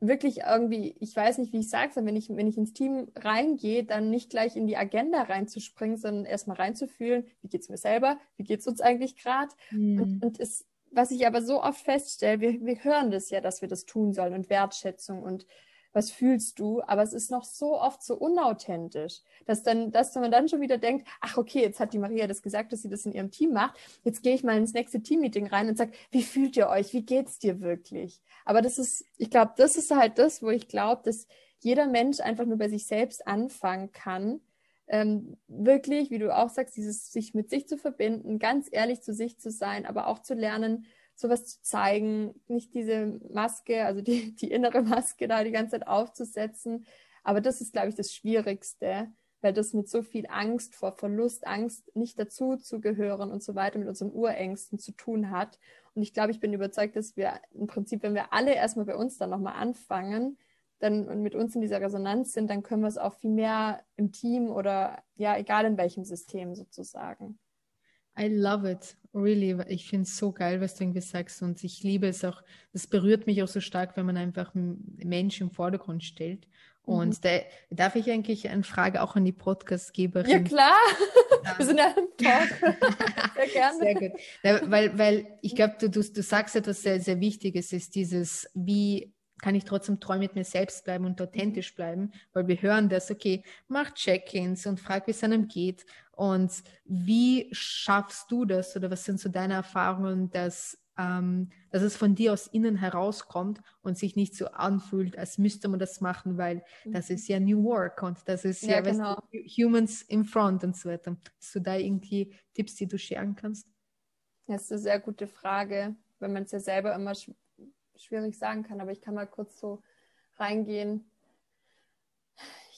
wirklich irgendwie, ich weiß nicht, wie ich sage, wenn ich, wenn ich ins Team reingehe, dann nicht gleich in die Agenda reinzuspringen, sondern erstmal reinzufühlen, wie geht's mir selber, wie geht's uns eigentlich gerade? Mhm. Und, und es, was ich aber so oft feststelle, wir, wir hören das ja, dass wir das tun sollen und Wertschätzung und was fühlst du? Aber es ist noch so oft so unauthentisch, dass dann, dass man dann schon wieder denkt, ach okay, jetzt hat die Maria das gesagt, dass sie das in ihrem Team macht. Jetzt gehe ich mal ins nächste Teammeeting rein und sage, wie fühlt ihr euch? Wie geht's dir wirklich? Aber das ist, ich glaube, das ist halt das, wo ich glaube, dass jeder Mensch einfach nur bei sich selbst anfangen kann. Ähm, wirklich, wie du auch sagst, dieses sich mit sich zu verbinden, ganz ehrlich zu sich zu sein, aber auch zu lernen, sowas zu zeigen, nicht diese Maske, also die, die innere Maske da die ganze Zeit aufzusetzen. Aber das ist, glaube ich, das Schwierigste, weil das mit so viel Angst vor Verlust, Angst, nicht dazu zu gehören und so weiter, mit unseren Urängsten zu tun hat. Und ich glaube, ich bin überzeugt, dass wir im Prinzip, wenn wir alle erstmal bei uns dann nochmal anfangen, dann und mit uns in dieser Resonanz sind, dann können wir es auch viel mehr im Team oder ja, egal in welchem System sozusagen. I love it, really. Ich finde es so geil, was du irgendwie sagst und ich liebe es auch. Das berührt mich auch so stark, wenn man einfach einen Menschen im Vordergrund stellt. Und mhm. da, darf ich eigentlich eine Frage auch an die Podcastgeberin? Ja, klar. Wir sind ja im Talk. Sehr gerne. Sehr gut. Ja, weil, weil ich glaube, du, du, du sagst etwas sehr, sehr Wichtiges, ist dieses, wie kann ich trotzdem treu mit mir selbst bleiben und authentisch bleiben, weil wir hören das, okay, mach Check-ins und frag, wie es einem geht. Und wie schaffst du das oder was sind so deine Erfahrungen, dass, ähm, dass es von dir aus innen herauskommt und sich nicht so anfühlt, als müsste man das machen, weil mhm. das ist ja New Work und das ist ja, ja genau. du, Humans in Front und so weiter. Hast du da irgendwie Tipps, die du scheren kannst? Das ist eine sehr gute Frage, wenn man es ja selber immer schwierig sagen kann, aber ich kann mal kurz so reingehen.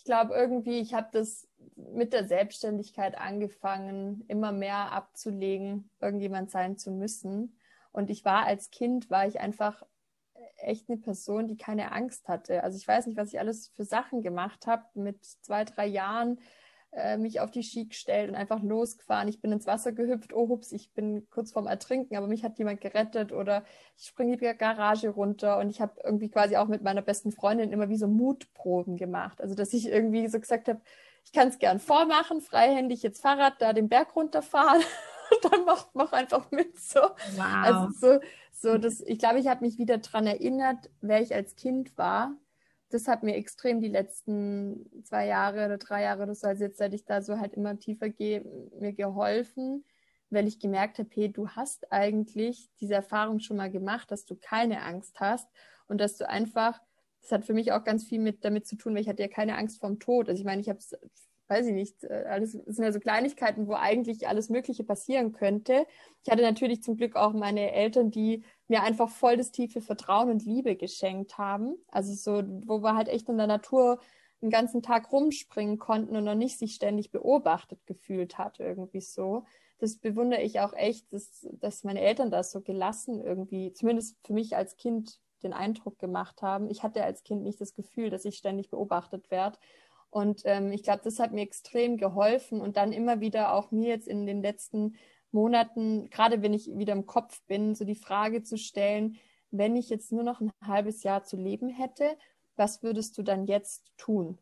Ich glaube irgendwie, ich habe das mit der Selbstständigkeit angefangen, immer mehr abzulegen, irgendjemand sein zu müssen. Und ich war als Kind, war ich einfach echt eine Person, die keine Angst hatte. Also ich weiß nicht, was ich alles für Sachen gemacht habe. Mit zwei, drei Jahren äh, mich auf die Ski gestellt und einfach losgefahren. Ich bin ins Wasser gehüpft, oh hups, ich bin kurz vorm Ertrinken, aber mich hat jemand gerettet oder ich springe die Garage runter und ich habe irgendwie quasi auch mit meiner besten Freundin immer wie so Mutproben gemacht. Also dass ich irgendwie so gesagt habe, ich kann es gern vormachen, freihändig jetzt Fahrrad da den Berg runterfahren und dann mach, mach einfach mit so. Wow. Also so, so das, ich glaube, ich habe mich wieder daran erinnert, wer ich als Kind war das hat mir extrem die letzten zwei Jahre oder drei Jahre oder so, also jetzt, seit ich da so halt immer tiefer gehe, mir geholfen, weil ich gemerkt habe, hey, du hast eigentlich diese Erfahrung schon mal gemacht, dass du keine Angst hast und dass du einfach, das hat für mich auch ganz viel mit damit zu tun, weil ich hatte ja keine Angst vorm Tod. Also ich meine, ich habe es weiß ich nicht, äh, alles sind ja so Kleinigkeiten, wo eigentlich alles Mögliche passieren könnte. Ich hatte natürlich zum Glück auch meine Eltern, die mir einfach voll das tiefe Vertrauen und Liebe geschenkt haben. Also so, wo wir halt echt in der Natur den ganzen Tag rumspringen konnten und noch nicht sich ständig beobachtet gefühlt hat, irgendwie so. Das bewundere ich auch echt, dass, dass meine Eltern das so gelassen irgendwie, zumindest für mich als Kind den Eindruck gemacht haben. Ich hatte als Kind nicht das Gefühl, dass ich ständig beobachtet werde. Und ähm, ich glaube, das hat mir extrem geholfen und dann immer wieder auch mir jetzt in den letzten Monaten, gerade wenn ich wieder im Kopf bin, so die Frage zu stellen, wenn ich jetzt nur noch ein halbes Jahr zu leben hätte, was würdest du dann jetzt tun?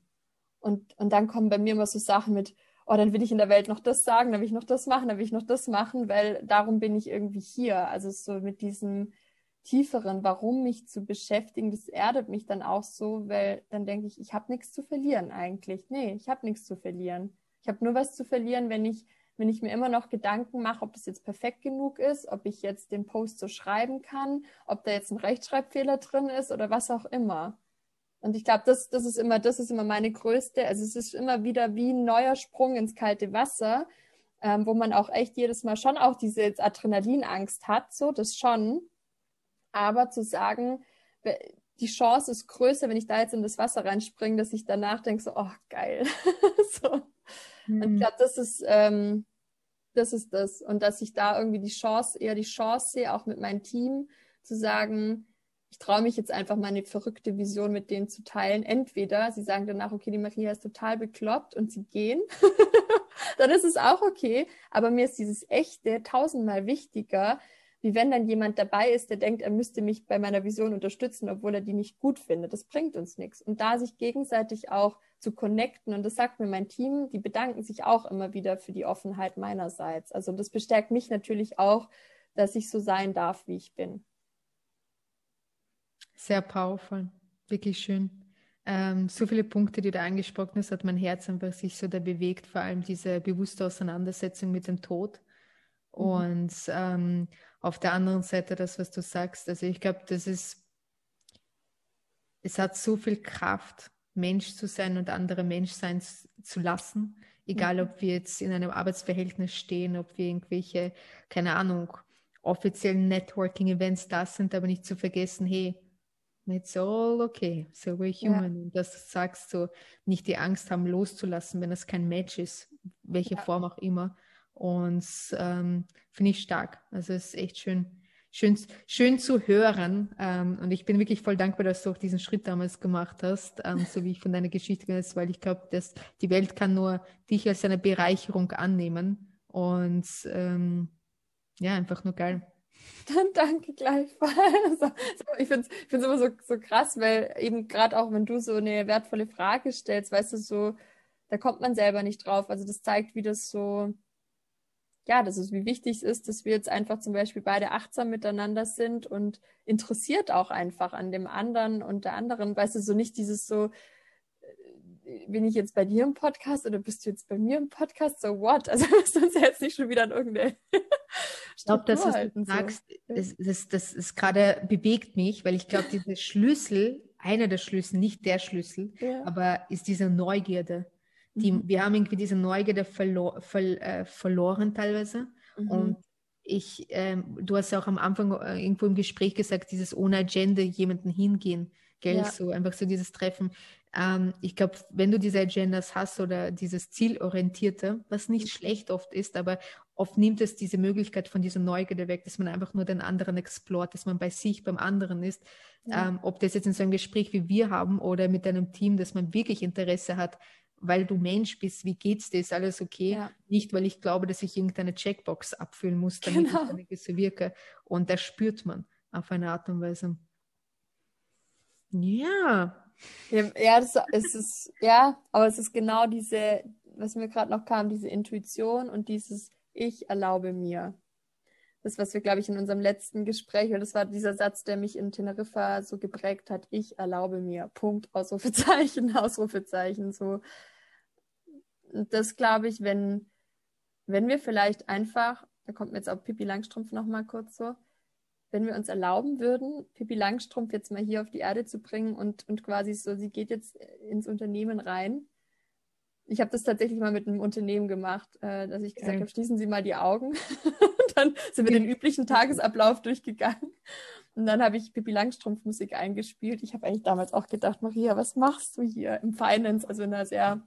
Und, und dann kommen bei mir immer so Sachen mit, oh, dann will ich in der Welt noch das sagen, dann will ich noch das machen, dann will ich noch das machen, weil darum bin ich irgendwie hier. Also so mit diesem, tieferen Warum mich zu beschäftigen, das erdet mich dann auch so, weil dann denke ich, ich habe nichts zu verlieren eigentlich. Nee, ich habe nichts zu verlieren. Ich habe nur was zu verlieren, wenn ich, wenn ich mir immer noch Gedanken mache, ob das jetzt perfekt genug ist, ob ich jetzt den Post so schreiben kann, ob da jetzt ein Rechtschreibfehler drin ist oder was auch immer. Und ich glaube, das, das ist immer, das ist immer meine größte, also es ist immer wieder wie ein neuer Sprung ins kalte Wasser, ähm, wo man auch echt jedes Mal schon auch diese Adrenalinangst hat, so, das schon aber zu sagen, die Chance ist größer, wenn ich da jetzt in das Wasser reinspringe, dass ich danach denke, so, oh, geil. so. Mhm. Und ich mhm. glaube, das ist, ähm, das ist das. Und dass ich da irgendwie die Chance, eher die Chance sehe, auch mit meinem Team, zu sagen, ich traue mich jetzt einfach meine verrückte Vision mit denen zu teilen. Entweder sie sagen danach, okay, die Maria ist total bekloppt und sie gehen. dann ist es auch okay. Aber mir ist dieses Echte tausendmal wichtiger, wie wenn dann jemand dabei ist, der denkt, er müsste mich bei meiner Vision unterstützen, obwohl er die nicht gut findet. Das bringt uns nichts. Und da sich gegenseitig auch zu connecten, und das sagt mir mein Team, die bedanken sich auch immer wieder für die Offenheit meinerseits. Also das bestärkt mich natürlich auch, dass ich so sein darf, wie ich bin. Sehr powerful, wirklich schön. Ähm, so viele Punkte, die du angesprochen hast, hat mein Herz einfach sich so da bewegt, vor allem diese bewusste Auseinandersetzung mit dem Tod. Mhm. Und ähm, auf der anderen Seite das, was du sagst. Also ich glaube, das ist, es hat so viel Kraft, Mensch zu sein und andere Mensch sein zu lassen. Egal, mhm. ob wir jetzt in einem Arbeitsverhältnis stehen, ob wir irgendwelche, keine Ahnung, offiziellen Networking-Events da sind, aber nicht zu vergessen, hey, it's all okay, so we're human. Ja. Und das sagst du, nicht die Angst haben, loszulassen, wenn es kein Match ist, welche ja. Form auch immer. Und ähm, finde ich stark. Also es ist echt schön, schön, schön zu hören. Ähm, und ich bin wirklich voll dankbar, dass du auch diesen Schritt damals gemacht hast, ähm, so wie ich von deiner Geschichte weiß, weil ich glaube, dass die Welt kann nur dich als eine Bereicherung annehmen. Und ähm, ja, einfach nur geil. Dann danke gleichfalls. Also, ich finde es immer so, so krass, weil eben gerade auch, wenn du so eine wertvolle Frage stellst, weißt du, so, da kommt man selber nicht drauf. Also das zeigt, wie das so, ja, das ist, wie wichtig es ist, dass wir jetzt einfach zum Beispiel beide achtsam miteinander sind und interessiert auch einfach an dem anderen und der anderen. Weißt du, so nicht dieses so, äh, bin ich jetzt bei dir im Podcast oder bist du jetzt bei mir im Podcast? So what? Also müssen wir uns jetzt nicht schon wieder an irgendeine. ich glaube, dass was du sagst, so. das, das, das ist gerade bewegt mich, weil ich glaube, dieser Schlüssel, einer der Schlüssel, nicht der Schlüssel, ja. aber ist diese Neugierde. Die, mhm. Wir haben irgendwie diese Neugierde verlo ver äh, verloren teilweise. Mhm. Und ich, ähm, du hast ja auch am Anfang äh, irgendwo im Gespräch gesagt, dieses ohne Agenda jemanden hingehen, gell? Ja. So einfach so dieses Treffen. Ähm, ich glaube, wenn du diese Agendas hast oder dieses Zielorientierte, was nicht mhm. schlecht oft ist, aber oft nimmt es diese Möglichkeit von dieser Neugierde weg, dass man einfach nur den anderen explort, dass man bei sich beim anderen ist. Ja. Ähm, ob das jetzt in so einem Gespräch wie wir haben oder mit einem Team, dass man wirklich Interesse hat, weil du Mensch bist, wie geht's dir, ist alles okay? Ja. Nicht, weil ich glaube, dass ich irgendeine Checkbox abfüllen muss, damit genau. ich so wirke. Und das spürt man auf eine Art und Weise. Ja. Ja, ja das, es ist, ja, aber es ist genau diese, was mir gerade noch kam, diese Intuition und dieses Ich erlaube mir. Das, was wir, glaube ich, in unserem letzten Gespräch, und das war dieser Satz, der mich in Teneriffa so geprägt hat, ich erlaube mir, Punkt, Ausrufezeichen, Ausrufezeichen, so. Und das glaube ich, wenn, wenn wir vielleicht einfach, da kommt mir jetzt auch Pippi Langstrumpf nochmal kurz so, wenn wir uns erlauben würden, Pippi Langstrumpf jetzt mal hier auf die Erde zu bringen und, und quasi so, sie geht jetzt ins Unternehmen rein. Ich habe das tatsächlich mal mit einem Unternehmen gemacht, äh, dass ich gesagt okay. habe, schließen Sie mal die Augen. dann sind wir den üblichen Tagesablauf durchgegangen. Und dann habe ich Pippi Langstrumpf Musik eingespielt. Ich habe eigentlich damals auch gedacht, Maria, was machst du hier im Finance? Also in einer sehr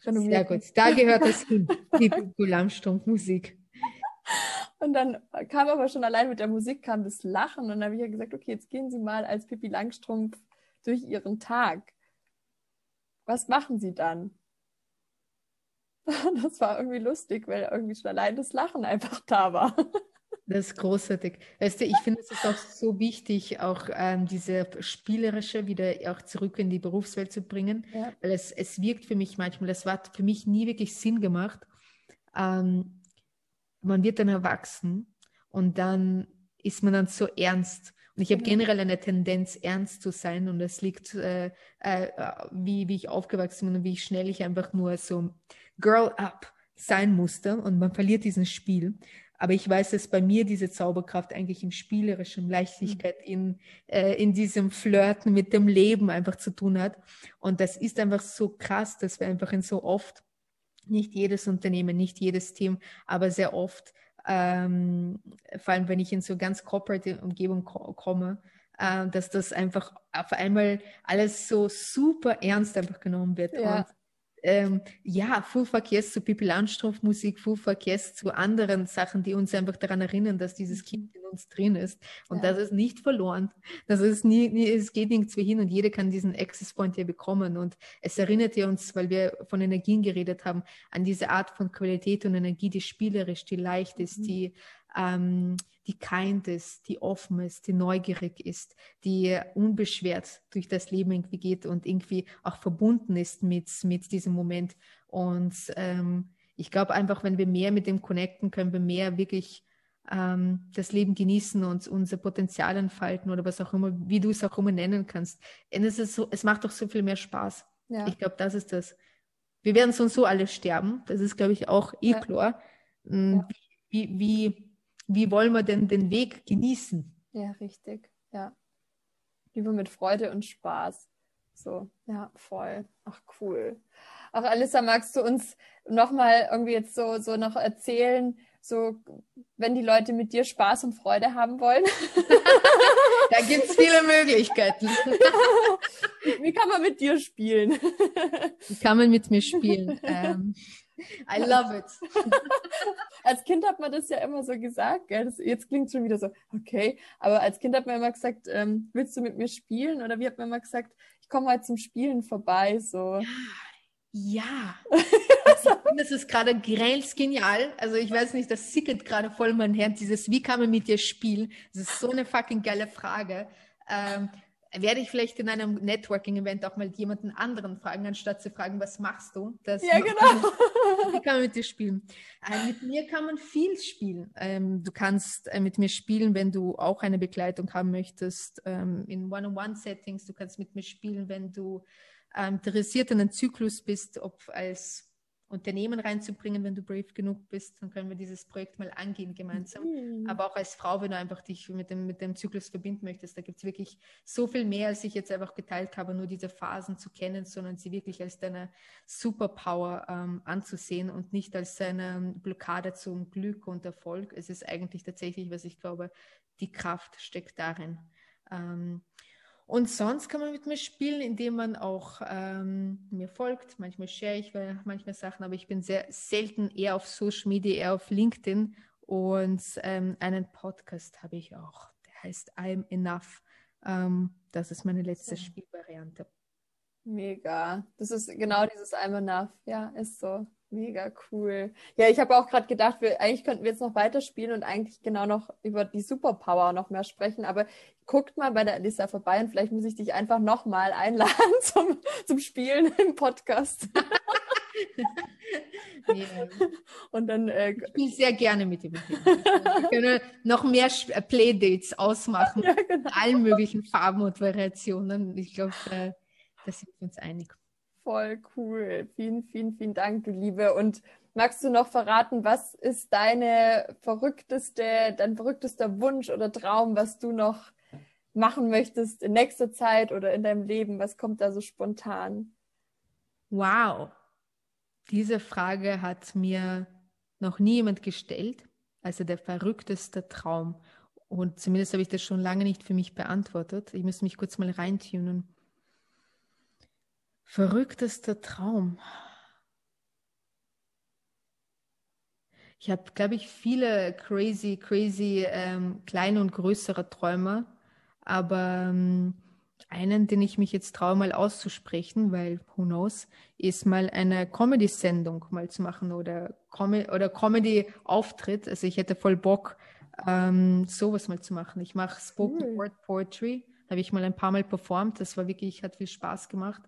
sehr gut, da gehört es hin, die Langstrumpf-Musik. Und dann kam aber schon allein mit der Musik kam das Lachen und dann habe ich ja gesagt, okay, jetzt gehen Sie mal als Pippi Langstrumpf durch Ihren Tag. Was machen Sie dann? Das war irgendwie lustig, weil irgendwie schon allein das Lachen einfach da war. Das ist großartig. Weißt du, ich finde es ist auch so wichtig, auch ähm, diese spielerische wieder auch zurück in die Berufswelt zu bringen, ja. weil es, es wirkt für mich manchmal, das hat für mich nie wirklich Sinn gemacht. Ähm, man wird dann erwachsen und dann ist man dann so ernst. Und ich habe genau. generell eine Tendenz, ernst zu sein. Und das liegt, äh, äh, wie, wie ich aufgewachsen bin und wie schnell ich einfach nur so Girl up sein musste. Und man verliert dieses Spiel. Aber ich weiß, dass bei mir diese Zauberkraft eigentlich im Spielerischen, Leichtigkeit, mhm. in, äh, in diesem Flirten mit dem Leben einfach zu tun hat. Und das ist einfach so krass, dass wir einfach in so oft, nicht jedes Unternehmen, nicht jedes Team, aber sehr oft, ähm, vor allem wenn ich in so ganz corporate Umgebung ko komme, äh, dass das einfach auf einmal alles so super ernst einfach genommen wird. Ja. Und ähm, ja, Full Verkehrs zu Pippi Landstrumpf Musik, Full Verkehrs zu anderen Sachen, die uns einfach daran erinnern, dass dieses Kind in uns drin ist und ja. das ist nicht verloren. Das ist nie, nie, es geht nirgendwo hin und jeder kann diesen Access Point ja bekommen und es erinnert ja uns, weil wir von Energien geredet haben, an diese Art von Qualität und Energie, die spielerisch, die leicht ist, mhm. die ähm, die kind ist, die offen ist, die neugierig ist, die unbeschwert durch das Leben irgendwie geht und irgendwie auch verbunden ist mit, mit diesem Moment. Und ähm, ich glaube einfach, wenn wir mehr mit dem connecten, können wir mehr wirklich ähm, das Leben genießen und unser Potenzial entfalten oder was auch immer, wie du es auch immer nennen kannst. Und es, ist so, es macht doch so viel mehr Spaß. Ja. Ich glaube, das ist das. Wir werden so und so alle sterben. Das ist, glaube ich, auch eh ja. klar. Hm, ja. Wie, wie, wie wollen wir denn den Weg genießen? Ja, richtig. Ja. Lieber mit Freude und Spaß. So, ja, voll. Ach, cool. Auch Alissa, magst du uns nochmal irgendwie jetzt so, so noch erzählen, so, wenn die Leute mit dir Spaß und Freude haben wollen? da gibt es viele Möglichkeiten. Wie kann man mit dir spielen? Wie kann man mit mir spielen? Ähm, I love it. als Kind hat man das ja immer so gesagt, gell? Das, jetzt klingt es schon wieder so, okay. Aber als Kind hat man immer gesagt, ähm, willst du mit mir spielen? Oder wie hat man immer gesagt, ich komme mal zum Spielen vorbei, so. Ja. Das ist gerade genial. Also ich weiß nicht, das sickert gerade voll mein Herz, dieses, wie kann man mit dir spielen? Das ist so eine fucking geile Frage. Ähm, werde ich vielleicht in einem Networking-Event auch mal jemanden anderen fragen, anstatt zu fragen, was machst du? Das ja, genau. Wie kann man mit dir spielen? Äh, mit mir kann man viel spielen. Ähm, du kannst äh, mit mir spielen, wenn du auch eine Begleitung haben möchtest, ähm, in One-on-One-Settings. Du kannst mit mir spielen, wenn du ähm, interessiert an einem Zyklus bist, ob als Unternehmen reinzubringen, wenn du brave genug bist, dann können wir dieses Projekt mal angehen gemeinsam. Mhm. Aber auch als Frau, wenn du einfach dich mit dem, mit dem Zyklus verbinden möchtest, da gibt es wirklich so viel mehr, als ich jetzt einfach geteilt habe, nur diese Phasen zu kennen, sondern sie wirklich als deine Superpower ähm, anzusehen und nicht als eine Blockade zum Glück und Erfolg. Es ist eigentlich tatsächlich, was ich glaube, die Kraft steckt darin. Ähm, und sonst kann man mit mir spielen, indem man auch ähm, mir folgt. Manchmal share ich manchmal Sachen, aber ich bin sehr selten eher auf Social Media, eher auf LinkedIn. Und ähm, einen Podcast habe ich auch. Der heißt I'm Enough. Ähm, das ist meine letzte. Spielvariante. Mega. Das ist genau dieses I'm Enough. Ja, ist so. Mega cool. Ja, ich habe auch gerade gedacht, wir, eigentlich könnten wir jetzt noch weiterspielen und eigentlich genau noch über die Superpower noch mehr sprechen. Aber guckt mal bei der Alissa vorbei und vielleicht muss ich dich einfach nochmal einladen zum, zum Spielen im Podcast. yeah. Und dann äh, ich spiele sehr gerne mit ihm. Wir können noch mehr äh, Playdates ausmachen. Ja, genau. Allen möglichen Farben und Variationen. Ich glaube, äh, da sind wir uns einig. Voll cool. Vielen, vielen, vielen Dank, du Liebe. Und magst du noch verraten, was ist deine verrückteste, dein verrücktester Wunsch oder Traum, was du noch machen möchtest in nächster Zeit oder in deinem Leben? Was kommt da so spontan? Wow. Diese Frage hat mir noch nie jemand gestellt. Also der verrückteste Traum. Und zumindest habe ich das schon lange nicht für mich beantwortet. Ich muss mich kurz mal reintunen. Verrücktester Traum. Ich habe, glaube ich, viele crazy, crazy ähm, kleine und größere Träume, aber ähm, einen, den ich mich jetzt traue, mal auszusprechen, weil who knows, ist mal eine Comedy-Sendung mal zu machen oder, Com oder Comedy-Auftritt. Also ich hätte voll Bock, ähm, sowas mal zu machen. Ich mache Spoken Word Poetry, habe ich mal ein paar Mal performt. Das war wirklich, hat viel Spaß gemacht.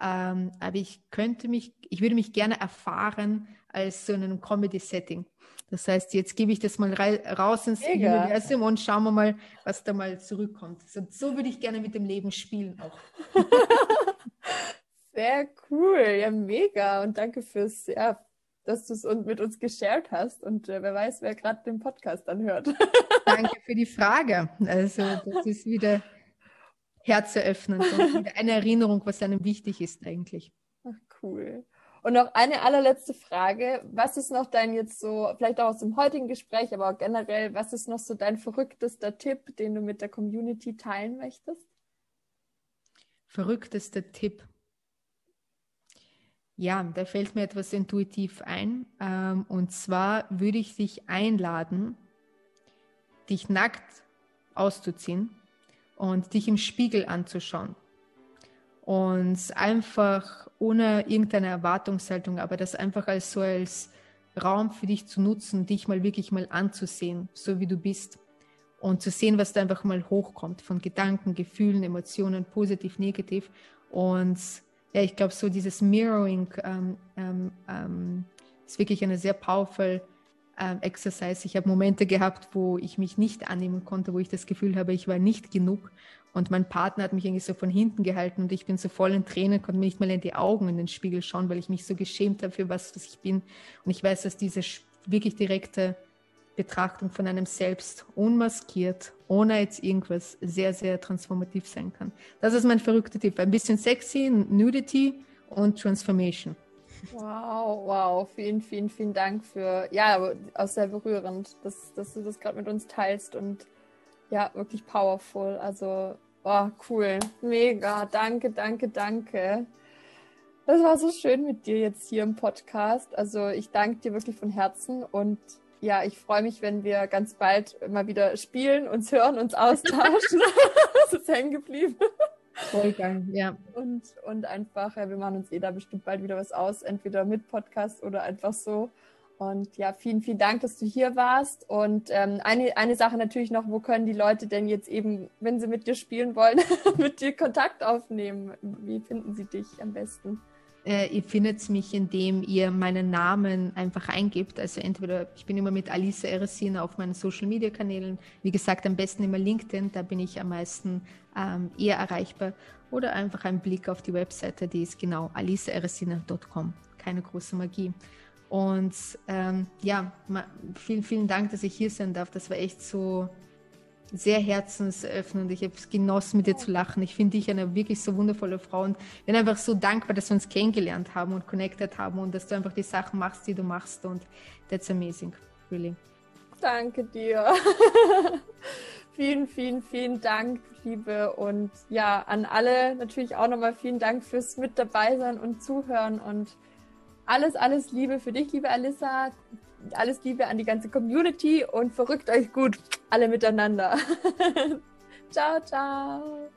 Ähm, aber ich könnte mich, ich würde mich gerne erfahren als so in einem Comedy-Setting. Das heißt, jetzt gebe ich das mal raus ins Mega. Universum und schauen wir mal, was da mal zurückkommt. So, so würde ich gerne mit dem Leben spielen auch. Sehr cool, ja, mega. Und danke fürs, ja, dass du es mit uns geshared hast. Und äh, wer weiß, wer gerade den Podcast anhört. danke für die Frage. Also, das ist wieder herzeröffnend und eine Erinnerung, was einem wichtig ist eigentlich. Ach, cool. Und noch eine allerletzte Frage. Was ist noch dein jetzt so, vielleicht auch aus dem heutigen Gespräch, aber auch generell, was ist noch so dein verrücktester Tipp, den du mit der Community teilen möchtest? Verrücktester Tipp. Ja, da fällt mir etwas intuitiv ein. Ähm, und zwar würde ich dich einladen, dich nackt auszuziehen und dich im Spiegel anzuschauen. Und einfach ohne irgendeine Erwartungshaltung, aber das einfach als so als Raum für dich zu nutzen, dich mal wirklich mal anzusehen, so wie du bist. Und zu sehen, was da einfach mal hochkommt von Gedanken, Gefühlen, Emotionen, positiv, negativ. Und ja, ich glaube, so dieses Mirroring ähm, ähm, ähm, ist wirklich eine sehr powerful ähm, Exercise. Ich habe Momente gehabt, wo ich mich nicht annehmen konnte, wo ich das Gefühl habe, ich war nicht genug. Und mein Partner hat mich irgendwie so von hinten gehalten und ich bin so voll in Tränen, konnte mir nicht mal in die Augen in den Spiegel schauen, weil ich mich so geschämt habe für was, was ich bin. Und ich weiß, dass diese wirklich direkte Betrachtung von einem selbst unmaskiert, ohne jetzt irgendwas, sehr, sehr transformativ sein kann. Das ist mein verrückter Tipp. Ein bisschen sexy, Nudity und Transformation. Wow, wow. Vielen, vielen, vielen Dank für, ja, auch sehr berührend, dass, dass du das gerade mit uns teilst und ja, wirklich powerful. Also, oh, cool. Mega. Danke, danke, danke. Das war so schön mit dir jetzt hier im Podcast. Also, ich danke dir wirklich von Herzen und ja, ich freue mich, wenn wir ganz bald mal wieder spielen, uns hören, uns austauschen. das ist hängen geblieben. Vollgang, ja. Und, und einfach, ja, wir machen uns eh da bestimmt bald wieder was aus, entweder mit Podcast oder einfach so. Und ja, vielen, vielen Dank, dass du hier warst. Und ähm, eine, eine Sache natürlich noch, wo können die Leute denn jetzt eben, wenn sie mit dir spielen wollen, mit dir Kontakt aufnehmen? Wie finden sie dich am besten? Äh, ihr findet mich, indem ihr meinen Namen einfach eingibt. Also entweder, ich bin immer mit Alice Eresina auf meinen Social Media Kanälen. Wie gesagt, am besten immer LinkedIn, da bin ich am meisten ähm, eher erreichbar. Oder einfach ein Blick auf die Webseite, die ist genau aliceeresina.com. Keine große Magie. Und ähm, ja, vielen, vielen Dank, dass ich hier sein darf. Das war echt so sehr herzensöffnend. Ich habe es genossen, mit dir zu lachen. Ich finde dich eine wirklich so wundervolle Frau und bin einfach so dankbar, dass wir uns kennengelernt haben und connected haben und dass du einfach die Sachen machst, die du machst. Und that's amazing, really. Danke dir. vielen, vielen, vielen Dank, Liebe. Und ja, an alle natürlich auch nochmal vielen Dank fürs Mit dabei sein und Zuhören und alles, alles Liebe für dich, liebe Alissa alles Liebe an die ganze Community und verrückt euch gut alle miteinander. ciao, ciao.